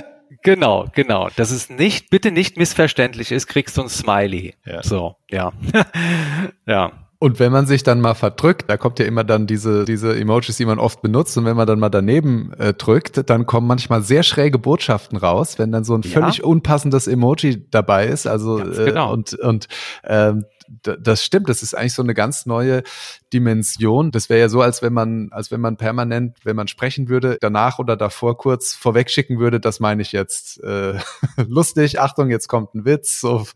Genau, genau. Dass es nicht, bitte nicht missverständlich ist, kriegst du ein Smiley. Ja. So, ja. ja. Und wenn man sich dann mal verdrückt, da kommt ja immer dann diese, diese Emojis, die man oft benutzt, und wenn man dann mal daneben äh, drückt, dann kommen manchmal sehr schräge Botschaften raus, wenn dann so ein völlig ja. unpassendes Emoji dabei ist. Also äh, genau. und, und ähm, das stimmt, das ist eigentlich so eine ganz neue Dimension. Das wäre ja so, als wenn man, als wenn man permanent, wenn man sprechen würde, danach oder davor kurz vorwegschicken würde, das meine ich jetzt äh, lustig, Achtung, jetzt kommt ein Witz. So.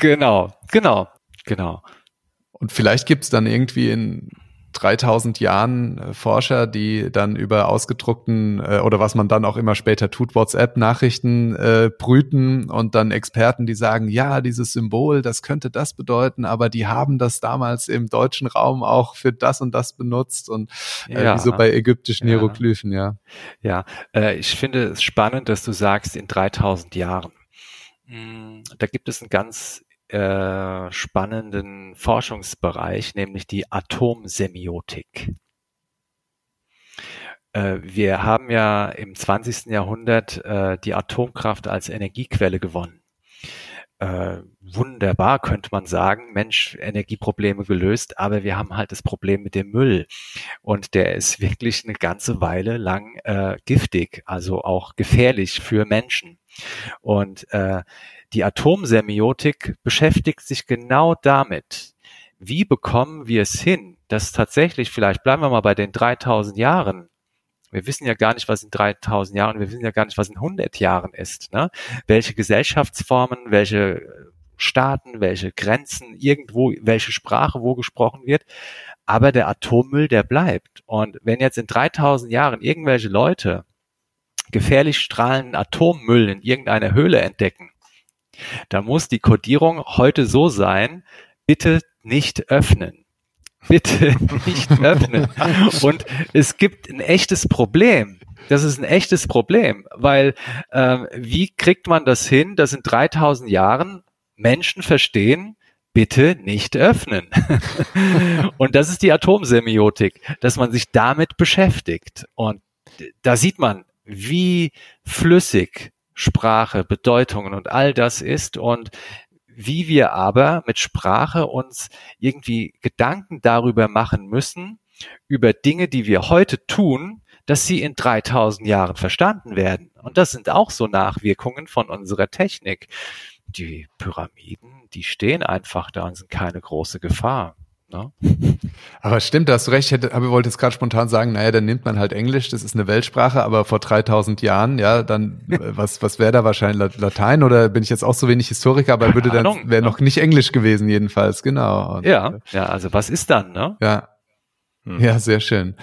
Genau, genau, genau. Und vielleicht gibt's dann irgendwie in 3000 Jahren äh, Forscher, die dann über ausgedruckten äh, oder was man dann auch immer später tut, WhatsApp-Nachrichten äh, brüten und dann Experten, die sagen, ja, dieses Symbol, das könnte das bedeuten, aber die haben das damals im deutschen Raum auch für das und das benutzt und äh, ja. wie so bei ägyptischen ja. Hieroglyphen, ja. Ja, äh, ich finde es spannend, dass du sagst, in 3000 Jahren. Hm, da gibt es ein ganz äh, spannenden Forschungsbereich, nämlich die Atomsemiotik. Äh, wir haben ja im 20. Jahrhundert äh, die Atomkraft als Energiequelle gewonnen. Äh, wunderbar, könnte man sagen. Mensch, Energieprobleme gelöst, aber wir haben halt das Problem mit dem Müll. Und der ist wirklich eine ganze Weile lang äh, giftig, also auch gefährlich für Menschen. Und äh, die Atomsemiotik beschäftigt sich genau damit. Wie bekommen wir es hin, dass tatsächlich, vielleicht bleiben wir mal bei den 3000 Jahren, wir wissen ja gar nicht, was in 3000 Jahren, wir wissen ja gar nicht, was in 100 Jahren ist. Ne? Welche Gesellschaftsformen, welche Staaten, welche Grenzen, irgendwo, welche Sprache wo gesprochen wird. Aber der Atommüll, der bleibt. Und wenn jetzt in 3000 Jahren irgendwelche Leute gefährlich strahlenden Atommüll in irgendeiner Höhle entdecken, da muss die Codierung heute so sein, bitte nicht öffnen. Bitte nicht öffnen. Und es gibt ein echtes Problem. Das ist ein echtes Problem, weil äh, wie kriegt man das hin, dass in 3000 Jahren Menschen verstehen, bitte nicht öffnen. und das ist die Atomsemiotik, dass man sich damit beschäftigt. Und da sieht man, wie flüssig Sprache, Bedeutungen und all das ist und wie wir aber mit Sprache uns irgendwie Gedanken darüber machen müssen, über Dinge, die wir heute tun, dass sie in 3000 Jahren verstanden werden. Und das sind auch so Nachwirkungen von unserer Technik. Die Pyramiden, die stehen einfach da und sind keine große Gefahr. Ne? Aber stimmt, da hast du recht. Ich hätte, aber wollte jetzt gerade spontan sagen, naja, dann nimmt man halt Englisch, das ist eine Weltsprache, aber vor 3000 Jahren, ja, dann, äh, was, was wäre da wahrscheinlich Latein oder bin ich jetzt auch so wenig Historiker, aber würde dann, wäre noch nicht Englisch gewesen jedenfalls, genau. Und, ja, äh, ja, also was ist dann, ne? Ja. Hm. Ja, sehr schön.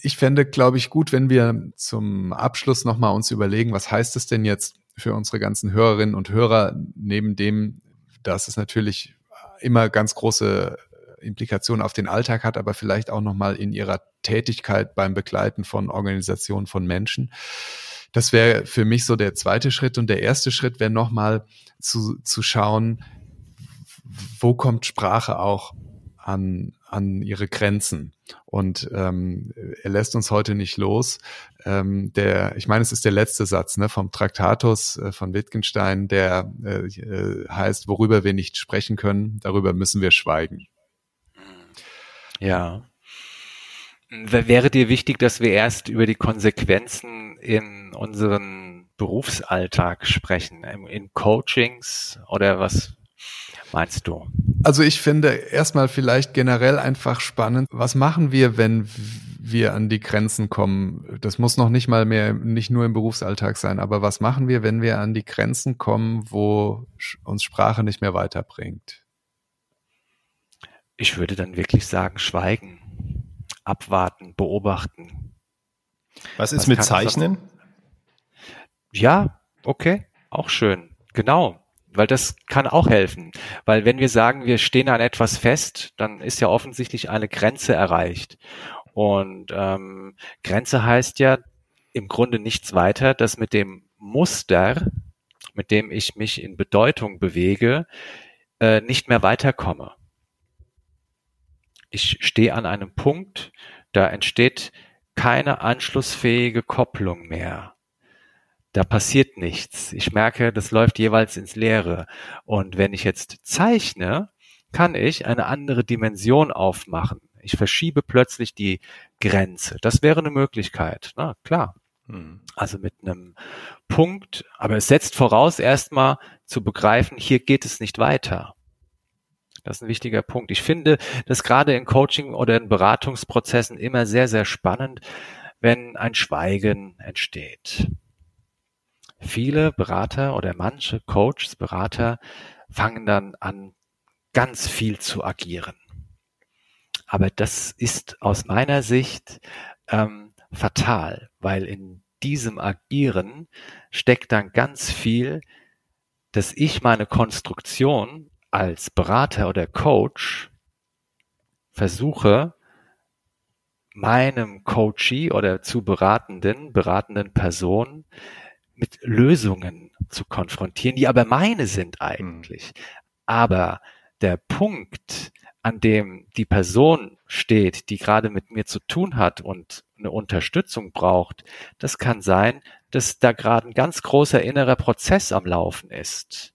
Ich fände, glaube ich, gut, wenn wir zum Abschluss nochmal uns überlegen, was heißt es denn jetzt für unsere ganzen Hörerinnen und Hörer, neben dem, dass es natürlich immer ganz große Implikationen auf den Alltag hat, aber vielleicht auch nochmal in ihrer Tätigkeit beim Begleiten von Organisationen von Menschen. Das wäre für mich so der zweite Schritt. Und der erste Schritt wäre nochmal zu, zu schauen, wo kommt Sprache auch an, an ihre Grenzen. Und ähm, er lässt uns heute nicht los. Ähm, der, ich meine, es ist der letzte Satz ne, vom Traktatus äh, von Wittgenstein, der äh, äh heißt, worüber wir nicht sprechen können, darüber müssen wir schweigen. Ja. Wäre dir wichtig, dass wir erst über die Konsequenzen in unseren Berufsalltag sprechen, in Coachings oder was meinst du? Also ich finde erstmal vielleicht generell einfach spannend, was machen wir, wenn wir an die Grenzen kommen? Das muss noch nicht mal mehr, nicht nur im Berufsalltag sein, aber was machen wir, wenn wir an die Grenzen kommen, wo uns Sprache nicht mehr weiterbringt? Ich würde dann wirklich sagen, schweigen, abwarten, beobachten. Was ist Was mit Zeichnen? Ja, okay, auch schön. Genau, weil das kann auch helfen. Weil wenn wir sagen, wir stehen an etwas fest, dann ist ja offensichtlich eine Grenze erreicht. Und ähm, Grenze heißt ja im Grunde nichts weiter, dass mit dem Muster, mit dem ich mich in Bedeutung bewege, äh, nicht mehr weiterkomme ich stehe an einem Punkt, da entsteht keine anschlussfähige Kopplung mehr. Da passiert nichts. Ich merke, das läuft jeweils ins Leere. Und wenn ich jetzt zeichne, kann ich eine andere Dimension aufmachen. Ich verschiebe plötzlich die Grenze. Das wäre eine Möglichkeit. Na klar. Hm. Also mit einem Punkt, aber es setzt voraus, erstmal zu begreifen, hier geht es nicht weiter. Das ist ein wichtiger Punkt. Ich finde das gerade in Coaching oder in Beratungsprozessen immer sehr, sehr spannend, wenn ein Schweigen entsteht. Viele Berater oder manche Coaches, Berater fangen dann an, ganz viel zu agieren. Aber das ist aus meiner Sicht ähm, fatal, weil in diesem Agieren steckt dann ganz viel, dass ich meine Konstruktion als Berater oder Coach versuche, meinem Coachee oder zu beratenden, beratenden Person mit Lösungen zu konfrontieren, die aber meine sind eigentlich. Mhm. Aber der Punkt, an dem die Person steht, die gerade mit mir zu tun hat und eine Unterstützung braucht, das kann sein, dass da gerade ein ganz großer innerer Prozess am Laufen ist.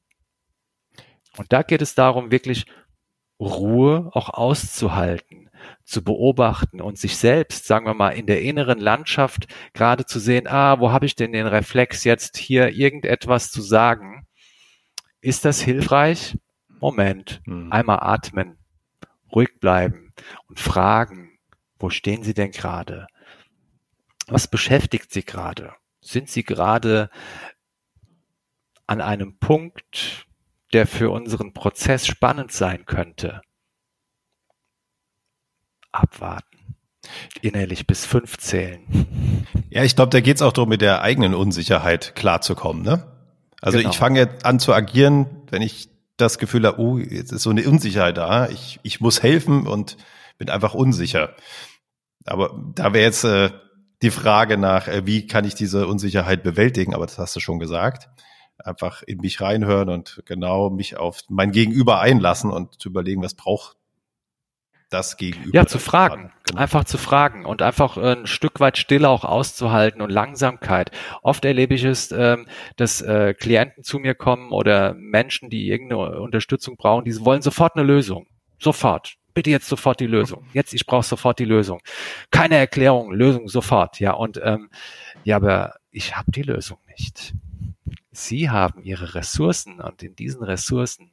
Und da geht es darum, wirklich Ruhe auch auszuhalten, zu beobachten und sich selbst, sagen wir mal, in der inneren Landschaft gerade zu sehen, ah, wo habe ich denn den Reflex jetzt hier irgendetwas zu sagen? Ist das hilfreich? Moment, hm. einmal atmen, ruhig bleiben und fragen, wo stehen Sie denn gerade? Was beschäftigt Sie gerade? Sind Sie gerade an einem Punkt, der für unseren Prozess spannend sein könnte. Abwarten. Innerlich bis fünf zählen. Ja, ich glaube, da geht es auch darum, mit der eigenen Unsicherheit klarzukommen. Ne? Also genau. ich fange jetzt an zu agieren, wenn ich das Gefühl habe, oh, jetzt ist so eine Unsicherheit da. Ich, ich muss helfen und bin einfach unsicher. Aber da wäre jetzt äh, die Frage nach, äh, wie kann ich diese Unsicherheit bewältigen? Aber das hast du schon gesagt einfach in mich reinhören und genau mich auf mein Gegenüber einlassen und zu überlegen, was braucht das Gegenüber. Ja, zu fragen. Genau. Einfach zu fragen und einfach ein Stück weit Stille auch auszuhalten und Langsamkeit. Oft erlebe ich es, ähm, dass äh, Klienten zu mir kommen oder Menschen, die irgendeine Unterstützung brauchen, die wollen sofort eine Lösung. Sofort. Bitte jetzt sofort die Lösung. Jetzt, ich brauche sofort die Lösung. Keine Erklärung, Lösung sofort. Ja, und ähm, ja, aber ich habe die Lösung nicht. Sie haben Ihre Ressourcen und in diesen Ressourcen,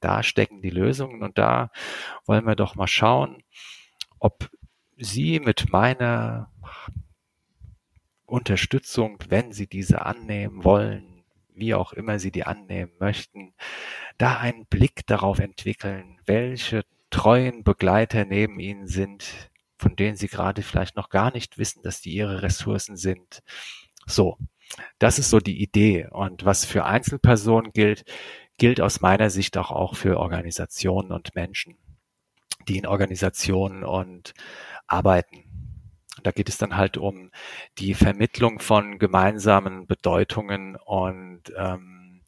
da stecken die Lösungen und da wollen wir doch mal schauen, ob Sie mit meiner Unterstützung, wenn Sie diese annehmen wollen, wie auch immer Sie die annehmen möchten, da einen Blick darauf entwickeln, welche treuen Begleiter neben Ihnen sind, von denen sie gerade vielleicht noch gar nicht wissen, dass die ihre Ressourcen sind. So, das ist so die Idee. Und was für Einzelpersonen gilt, gilt aus meiner Sicht auch, auch für Organisationen und Menschen, die in Organisationen und arbeiten. Da geht es dann halt um die Vermittlung von gemeinsamen Bedeutungen und ähm,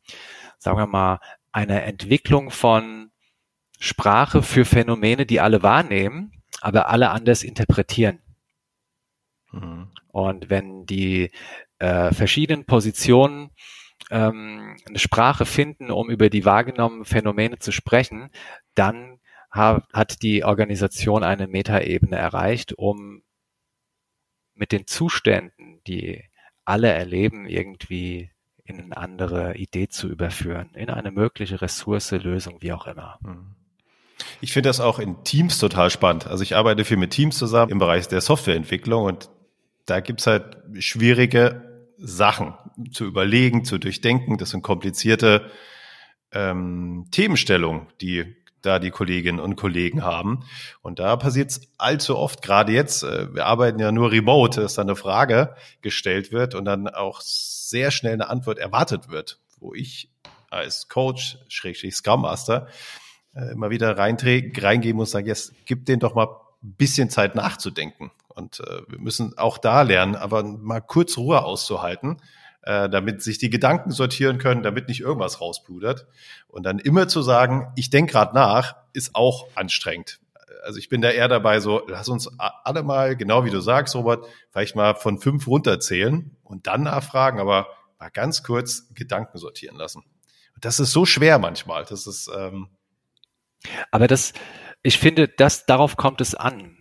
sagen wir mal eine Entwicklung von Sprache für Phänomene, die alle wahrnehmen, aber alle anders interpretieren. Mhm. Und wenn die äh, verschiedenen Positionen ähm, eine Sprache finden, um über die wahrgenommenen Phänomene zu sprechen, dann hat die Organisation eine Metaebene erreicht, um mit den Zuständen, die alle erleben, irgendwie in eine andere Idee zu überführen, in eine mögliche Ressource, Lösung, wie auch immer. Hm. Ich finde das auch in Teams total spannend. Also ich arbeite viel mit Teams zusammen im Bereich der Softwareentwicklung und da gibt's halt schwierige Sachen zu überlegen, zu durchdenken. Das sind komplizierte ähm, Themenstellungen, die da die Kolleginnen und Kollegen haben. Und da passiert es allzu oft, gerade jetzt, äh, wir arbeiten ja nur remote, dass da eine Frage gestellt wird und dann auch sehr schnell eine Antwort erwartet wird, wo ich als Coach, Schrägstrich Scrum Master, äh, immer wieder reingehen muss und sage, jetzt gib denen doch mal ein bisschen Zeit nachzudenken. Und äh, wir müssen auch da lernen, aber mal kurz Ruhe auszuhalten äh, damit sich die Gedanken sortieren können, damit nicht irgendwas rausbludert. Und dann immer zu sagen, ich denke gerade nach, ist auch anstrengend. Also ich bin da eher dabei, so, lass uns alle mal, genau wie du sagst, Robert, vielleicht mal von fünf runterzählen und dann nachfragen, aber mal ganz kurz Gedanken sortieren lassen. Und das ist so schwer manchmal. Das ist. Ähm aber das, ich finde, das darauf kommt es an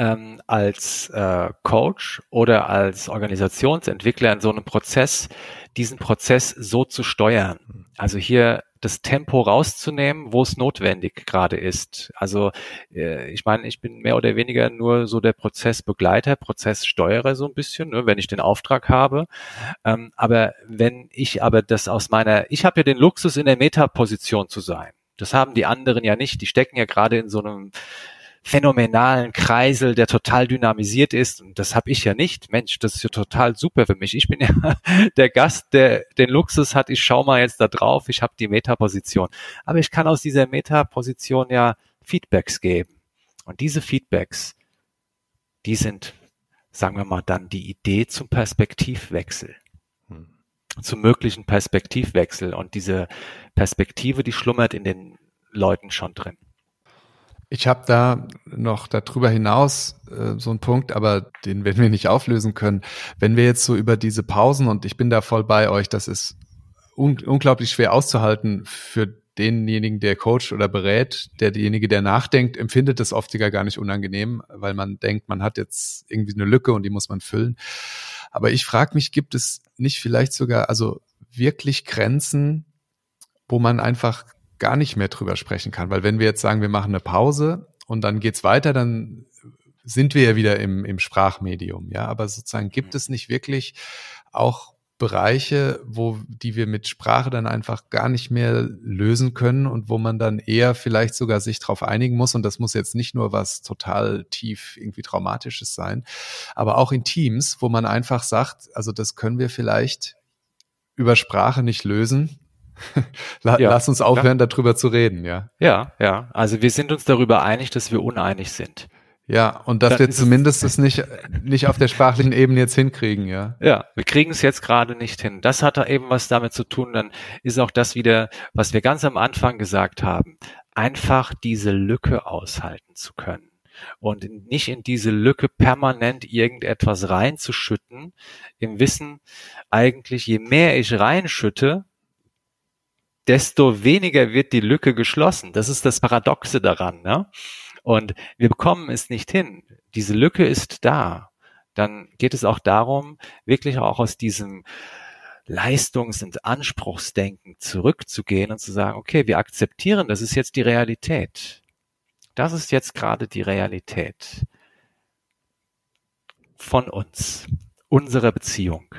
ähm, als äh, Coach oder als Organisationsentwickler in so einem Prozess, diesen Prozess so zu steuern. Also hier das Tempo rauszunehmen, wo es notwendig gerade ist. Also äh, ich meine, ich bin mehr oder weniger nur so der Prozessbegleiter, Prozesssteuerer so ein bisschen, ne, wenn ich den Auftrag habe. Ähm, aber wenn ich aber das aus meiner, ich habe ja den Luxus in der Metaposition zu sein. Das haben die anderen ja nicht. Die stecken ja gerade in so einem phänomenalen Kreisel, der total dynamisiert ist. Und das habe ich ja nicht. Mensch, das ist ja total super für mich. Ich bin ja der Gast, der den Luxus hat, ich schau mal jetzt da drauf, ich habe die Metaposition. Aber ich kann aus dieser Metaposition ja Feedbacks geben. Und diese Feedbacks, die sind, sagen wir mal, dann die Idee zum Perspektivwechsel. Hm. Zum möglichen Perspektivwechsel. Und diese Perspektive, die schlummert in den Leuten schon drin. Ich habe da noch darüber hinaus äh, so einen Punkt, aber den werden wir nicht auflösen können. Wenn wir jetzt so über diese Pausen, und ich bin da voll bei euch, das ist un unglaublich schwer auszuhalten für denjenigen, der coacht oder berät, der derjenige, der nachdenkt, empfindet das oft gar nicht unangenehm, weil man denkt, man hat jetzt irgendwie eine Lücke und die muss man füllen. Aber ich frage mich, gibt es nicht vielleicht sogar, also wirklich Grenzen, wo man einfach gar nicht mehr drüber sprechen kann. Weil wenn wir jetzt sagen, wir machen eine Pause und dann geht's weiter, dann sind wir ja wieder im, im Sprachmedium. Ja, aber sozusagen gibt es nicht wirklich auch Bereiche, wo die wir mit Sprache dann einfach gar nicht mehr lösen können und wo man dann eher vielleicht sogar sich darauf einigen muss. Und das muss jetzt nicht nur was total tief irgendwie traumatisches sein, aber auch in Teams, wo man einfach sagt, also das können wir vielleicht über Sprache nicht lösen. La ja, Lass uns aufhören, ja. darüber zu reden, ja. Ja, ja. Also wir sind uns darüber einig, dass wir uneinig sind. Ja, und dass Dann wir zumindest es nicht, nicht auf der sprachlichen Ebene jetzt hinkriegen, ja. Ja, wir kriegen es jetzt gerade nicht hin. Das hat da eben was damit zu tun. Dann ist auch das wieder, was wir ganz am Anfang gesagt haben. Einfach diese Lücke aushalten zu können und nicht in diese Lücke permanent irgendetwas reinzuschütten, im Wissen, eigentlich je mehr ich reinschütte, desto weniger wird die Lücke geschlossen. Das ist das Paradoxe daran. Ne? Und wir bekommen es nicht hin. Diese Lücke ist da. Dann geht es auch darum, wirklich auch aus diesem Leistungs- und Anspruchsdenken zurückzugehen und zu sagen, okay, wir akzeptieren, das ist jetzt die Realität. Das ist jetzt gerade die Realität von uns, unserer Beziehung,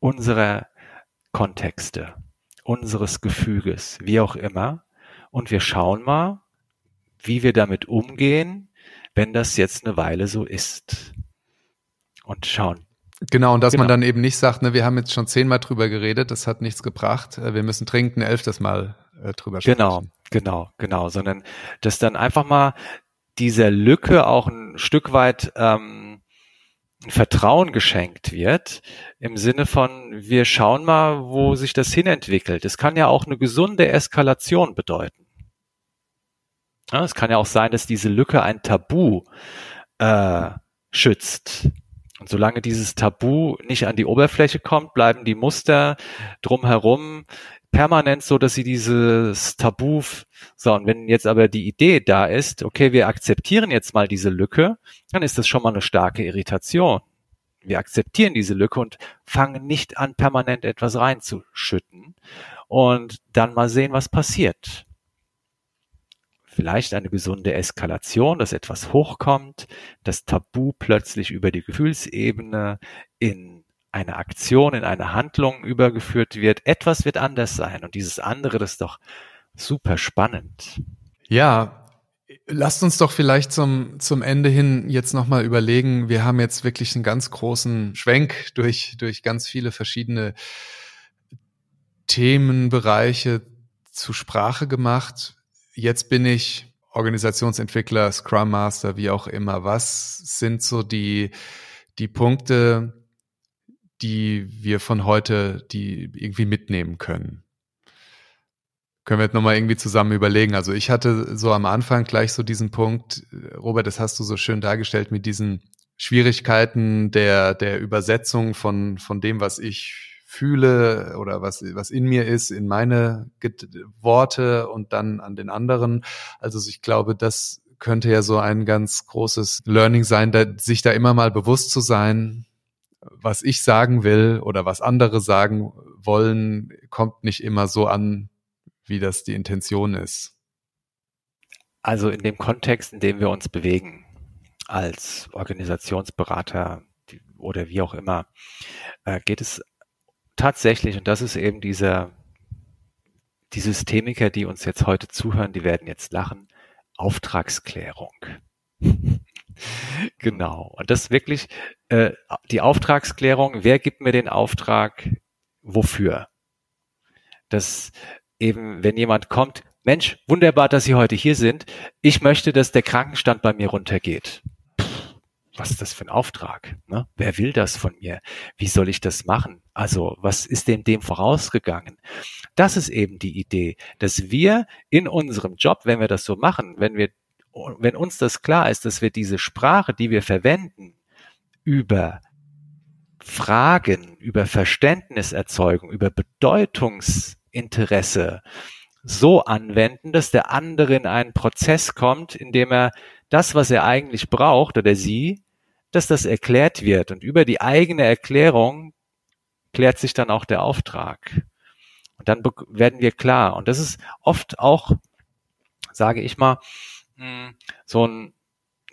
unserer Kontexte unseres Gefüges, wie auch immer. Und wir schauen mal, wie wir damit umgehen, wenn das jetzt eine Weile so ist. Und schauen. Genau, und dass genau. man dann eben nicht sagt, ne, wir haben jetzt schon zehnmal drüber geredet, das hat nichts gebracht, äh, wir müssen trinken, elftes Mal äh, drüber sprechen. Genau, genau, genau, sondern dass dann einfach mal dieser Lücke auch ein Stück weit ähm, Vertrauen geschenkt wird, im Sinne von, wir schauen mal, wo sich das hinentwickelt. Es kann ja auch eine gesunde Eskalation bedeuten. Ja, es kann ja auch sein, dass diese Lücke ein Tabu äh, schützt. Und solange dieses Tabu nicht an die Oberfläche kommt, bleiben die Muster drumherum permanent so, dass sie dieses Tabu, so, und wenn jetzt aber die Idee da ist, okay, wir akzeptieren jetzt mal diese Lücke, dann ist das schon mal eine starke Irritation. Wir akzeptieren diese Lücke und fangen nicht an, permanent etwas reinzuschütten und dann mal sehen, was passiert. Vielleicht eine gesunde Eskalation, dass etwas hochkommt, das Tabu plötzlich über die Gefühlsebene in eine Aktion, in eine Handlung übergeführt wird. Etwas wird anders sein und dieses andere, das ist doch super spannend. Ja, lasst uns doch vielleicht zum, zum Ende hin jetzt nochmal überlegen. Wir haben jetzt wirklich einen ganz großen Schwenk durch, durch ganz viele verschiedene Themenbereiche zu Sprache gemacht. Jetzt bin ich Organisationsentwickler, Scrum Master, wie auch immer. Was sind so die, die Punkte, die wir von heute, die irgendwie mitnehmen können. Können wir jetzt nochmal irgendwie zusammen überlegen. Also ich hatte so am Anfang gleich so diesen Punkt, Robert, das hast du so schön dargestellt mit diesen Schwierigkeiten der, der Übersetzung von, von dem, was ich fühle oder was, was in mir ist, in meine Worte und dann an den anderen. Also ich glaube, das könnte ja so ein ganz großes Learning sein, da, sich da immer mal bewusst zu sein, was ich sagen will oder was andere sagen wollen, kommt nicht immer so an, wie das die Intention ist. Also in dem Kontext, in dem wir uns bewegen, als Organisationsberater oder wie auch immer, äh, geht es tatsächlich, und das ist eben dieser, die Systemiker, die uns jetzt heute zuhören, die werden jetzt lachen, Auftragsklärung. Genau. Und das wirklich äh, die Auftragsklärung, wer gibt mir den Auftrag, wofür? Das eben, wenn jemand kommt, Mensch, wunderbar, dass Sie heute hier sind. Ich möchte, dass der Krankenstand bei mir runtergeht. was ist das für ein Auftrag? Ne? Wer will das von mir? Wie soll ich das machen? Also, was ist denn dem vorausgegangen? Das ist eben die Idee, dass wir in unserem Job, wenn wir das so machen, wenn wir wenn uns das klar ist, dass wir diese Sprache, die wir verwenden, über Fragen, über Verständniserzeugung, über Bedeutungsinteresse so anwenden, dass der andere in einen Prozess kommt, in dem er das, was er eigentlich braucht oder sie, dass das erklärt wird. Und über die eigene Erklärung klärt sich dann auch der Auftrag. Und dann werden wir klar. Und das ist oft auch, sage ich mal, hm, so ein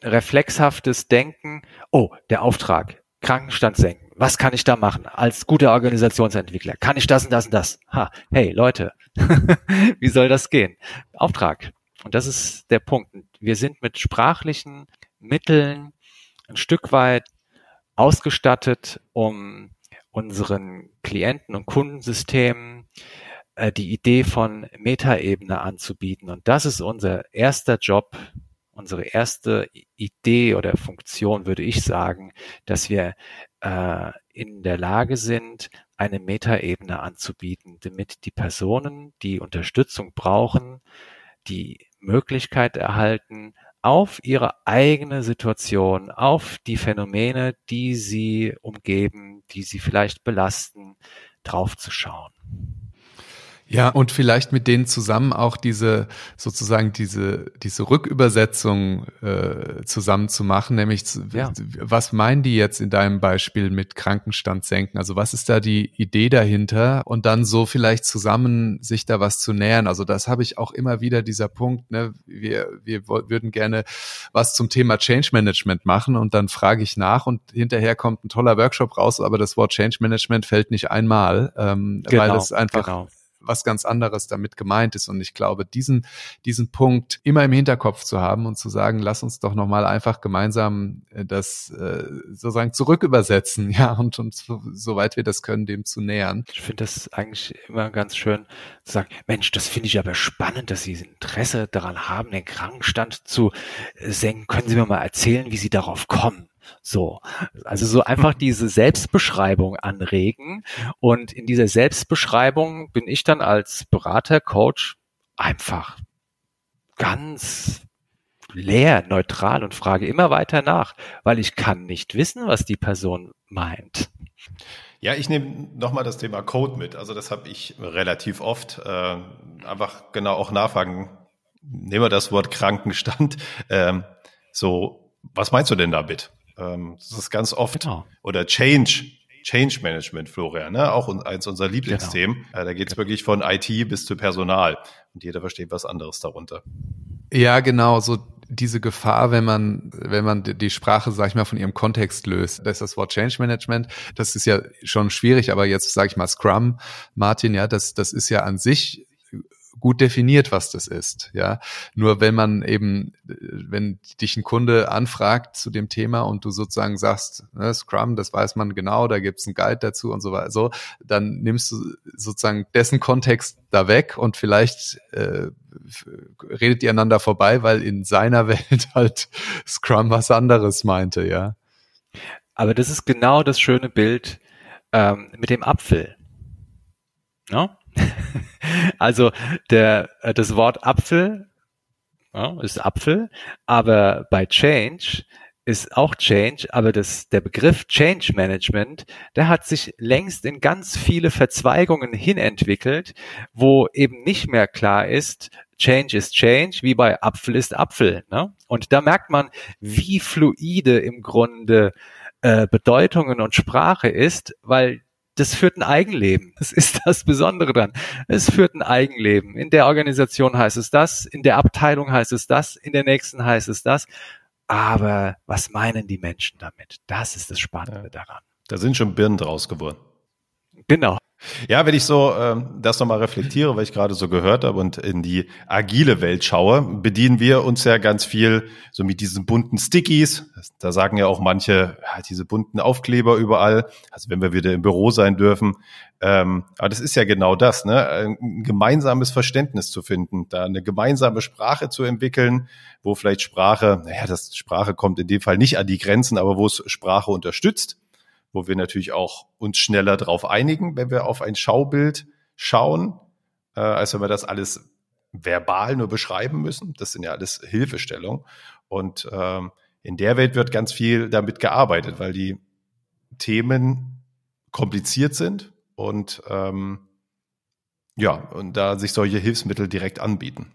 reflexhaftes Denken, oh, der Auftrag, Krankenstand senken. Was kann ich da machen als guter Organisationsentwickler? Kann ich das und das und das? Ha, hey Leute, wie soll das gehen? Auftrag. Und das ist der Punkt. Wir sind mit sprachlichen Mitteln ein Stück weit ausgestattet, um unseren Klienten und Kundensystemen äh, die Idee von Metaebene anzubieten. Und das ist unser erster Job, unsere erste Idee oder Funktion, würde ich sagen, dass wir äh, in der Lage sind, eine Metaebene anzubieten, damit die Personen, die Unterstützung brauchen, die Möglichkeit erhalten, auf ihre eigene Situation, auf die Phänomene, die sie umgeben, die sie vielleicht belasten, draufzuschauen. Ja, und vielleicht mit denen zusammen auch diese sozusagen diese diese Rückübersetzung äh, zusammen zu machen, nämlich ja. was meinen die jetzt in deinem Beispiel mit Krankenstand senken? Also was ist da die Idee dahinter? Und dann so vielleicht zusammen sich da was zu nähern. Also das habe ich auch immer wieder dieser Punkt. Ne? Wir wir würden gerne was zum Thema Change Management machen und dann frage ich nach und hinterher kommt ein toller Workshop raus, aber das Wort Change Management fällt nicht einmal, ähm, genau, weil es einfach genau was ganz anderes damit gemeint ist. Und ich glaube, diesen, diesen Punkt immer im Hinterkopf zu haben und zu sagen, lass uns doch nochmal einfach gemeinsam äh, das äh, sozusagen zurückübersetzen, ja, und uns, soweit wir das können, dem zu nähern. Ich finde das eigentlich immer ganz schön zu sagen, Mensch, das finde ich aber spannend, dass Sie Interesse daran haben, den Krankenstand zu senken. Können Sie mir mal erzählen, wie Sie darauf kommen? So, also so einfach diese Selbstbeschreibung anregen. Und in dieser Selbstbeschreibung bin ich dann als Berater, Coach einfach ganz leer, neutral und frage immer weiter nach, weil ich kann nicht wissen, was die Person meint. Ja, ich nehme nochmal das Thema Code mit. Also das habe ich relativ oft. Äh, einfach genau auch nachfragen. Nehmen wir das Wort Krankenstand. Ähm, so, was meinst du denn damit? Ähm, das ist ganz oft. Genau. Oder Change. Change Management, Florian, ne? auch eins unserer Lieblingsthemen. Genau. Äh, da geht es wirklich von IT bis zu Personal. Und jeder versteht was anderes darunter. Ja, genau. So diese Gefahr, wenn man, wenn man die Sprache, sag ich mal, von ihrem Kontext löst. Das ist das Wort Change Management. Das ist ja schon schwierig, aber jetzt sage ich mal Scrum, Martin, ja, das, das ist ja an sich gut definiert, was das ist. Ja, nur wenn man eben, wenn dich ein Kunde anfragt zu dem Thema und du sozusagen sagst, ne, Scrum, das weiß man genau, da gibt's einen Guide dazu und so weiter, so, dann nimmst du sozusagen dessen Kontext da weg und vielleicht äh, redet ihr einander vorbei, weil in seiner Welt halt Scrum was anderes meinte, ja. Aber das ist genau das schöne Bild ähm, mit dem Apfel. No? also der, äh, das Wort Apfel ja, ist Apfel, aber bei Change ist auch Change, aber das, der Begriff Change Management, der hat sich längst in ganz viele Verzweigungen hinentwickelt, wo eben nicht mehr klar ist, Change ist Change, wie bei Apfel ist Apfel. Ne? Und da merkt man, wie fluide im Grunde äh, Bedeutungen und Sprache ist, weil das führt ein Eigenleben. Das ist das Besondere dran. Es führt ein Eigenleben. In der Organisation heißt es das, in der Abteilung heißt es das, in der nächsten heißt es das. Aber was meinen die Menschen damit? Das ist das Spannende ja. daran. Da sind schon Birnen draus geworden. Genau. Ja, wenn ich so ähm, das nochmal reflektiere, weil ich gerade so gehört habe und in die agile Welt schaue, bedienen wir uns ja ganz viel so mit diesen bunten Stickies. Da sagen ja auch manche, ja, diese bunten Aufkleber überall. Also wenn wir wieder im Büro sein dürfen. Ähm, aber das ist ja genau das, ne? ein gemeinsames Verständnis zu finden, da eine gemeinsame Sprache zu entwickeln, wo vielleicht Sprache, naja, das Sprache kommt in dem Fall nicht an die Grenzen, aber wo es Sprache unterstützt wo wir natürlich auch uns schneller darauf einigen, wenn wir auf ein Schaubild schauen, äh, als wenn wir das alles verbal nur beschreiben müssen. Das sind ja alles Hilfestellungen. Und ähm, in der Welt wird ganz viel damit gearbeitet, weil die Themen kompliziert sind und ähm, ja, und da sich solche Hilfsmittel direkt anbieten.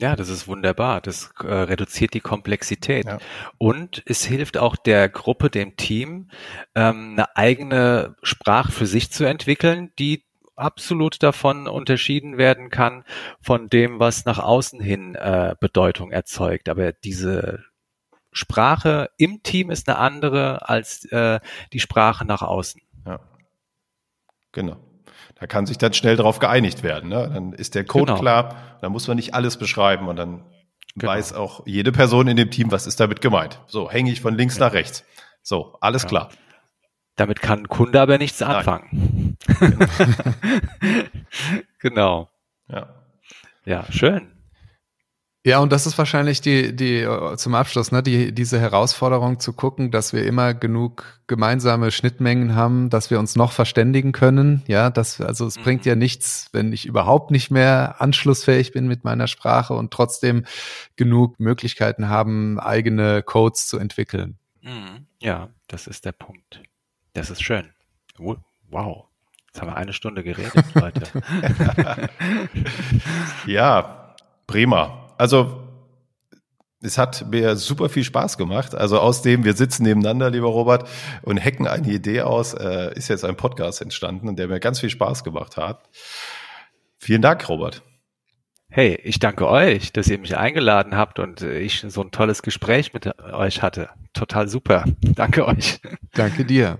Ja, das ist wunderbar. Das äh, reduziert die Komplexität. Ja. Und es hilft auch der Gruppe, dem Team, ähm, eine eigene Sprache für sich zu entwickeln, die absolut davon unterschieden werden kann von dem, was nach außen hin äh, Bedeutung erzeugt. Aber diese Sprache im Team ist eine andere als äh, die Sprache nach außen. Ja. Genau. Da kann sich dann schnell darauf geeinigt werden. Ne? Dann ist der Code genau. klar, dann muss man nicht alles beschreiben und dann genau. weiß auch jede Person in dem Team, was ist damit gemeint. So, hänge ich von links ja. nach rechts. So, alles ja. klar. Damit kann ein Kunde aber nichts anfangen. genau. Ja. Ja, schön. Ja, und das ist wahrscheinlich die, die zum Abschluss, ne, die, diese Herausforderung zu gucken, dass wir immer genug gemeinsame Schnittmengen haben, dass wir uns noch verständigen können. Ja, das, also es mhm. bringt ja nichts, wenn ich überhaupt nicht mehr anschlussfähig bin mit meiner Sprache und trotzdem genug Möglichkeiten haben, eigene Codes zu entwickeln. Mhm. Ja, das ist der Punkt. Das ist schön. Wow. Jetzt haben wir eine Stunde geredet, Leute. ja, prima also es hat mir super viel Spaß gemacht. Also aus dem, wir sitzen nebeneinander, lieber Robert, und hacken eine Idee aus, äh, ist jetzt ein Podcast entstanden, der mir ganz viel Spaß gemacht hat. Vielen Dank, Robert. Hey, ich danke euch, dass ihr mich eingeladen habt und ich so ein tolles Gespräch mit euch hatte. Total super. Danke euch. Danke dir.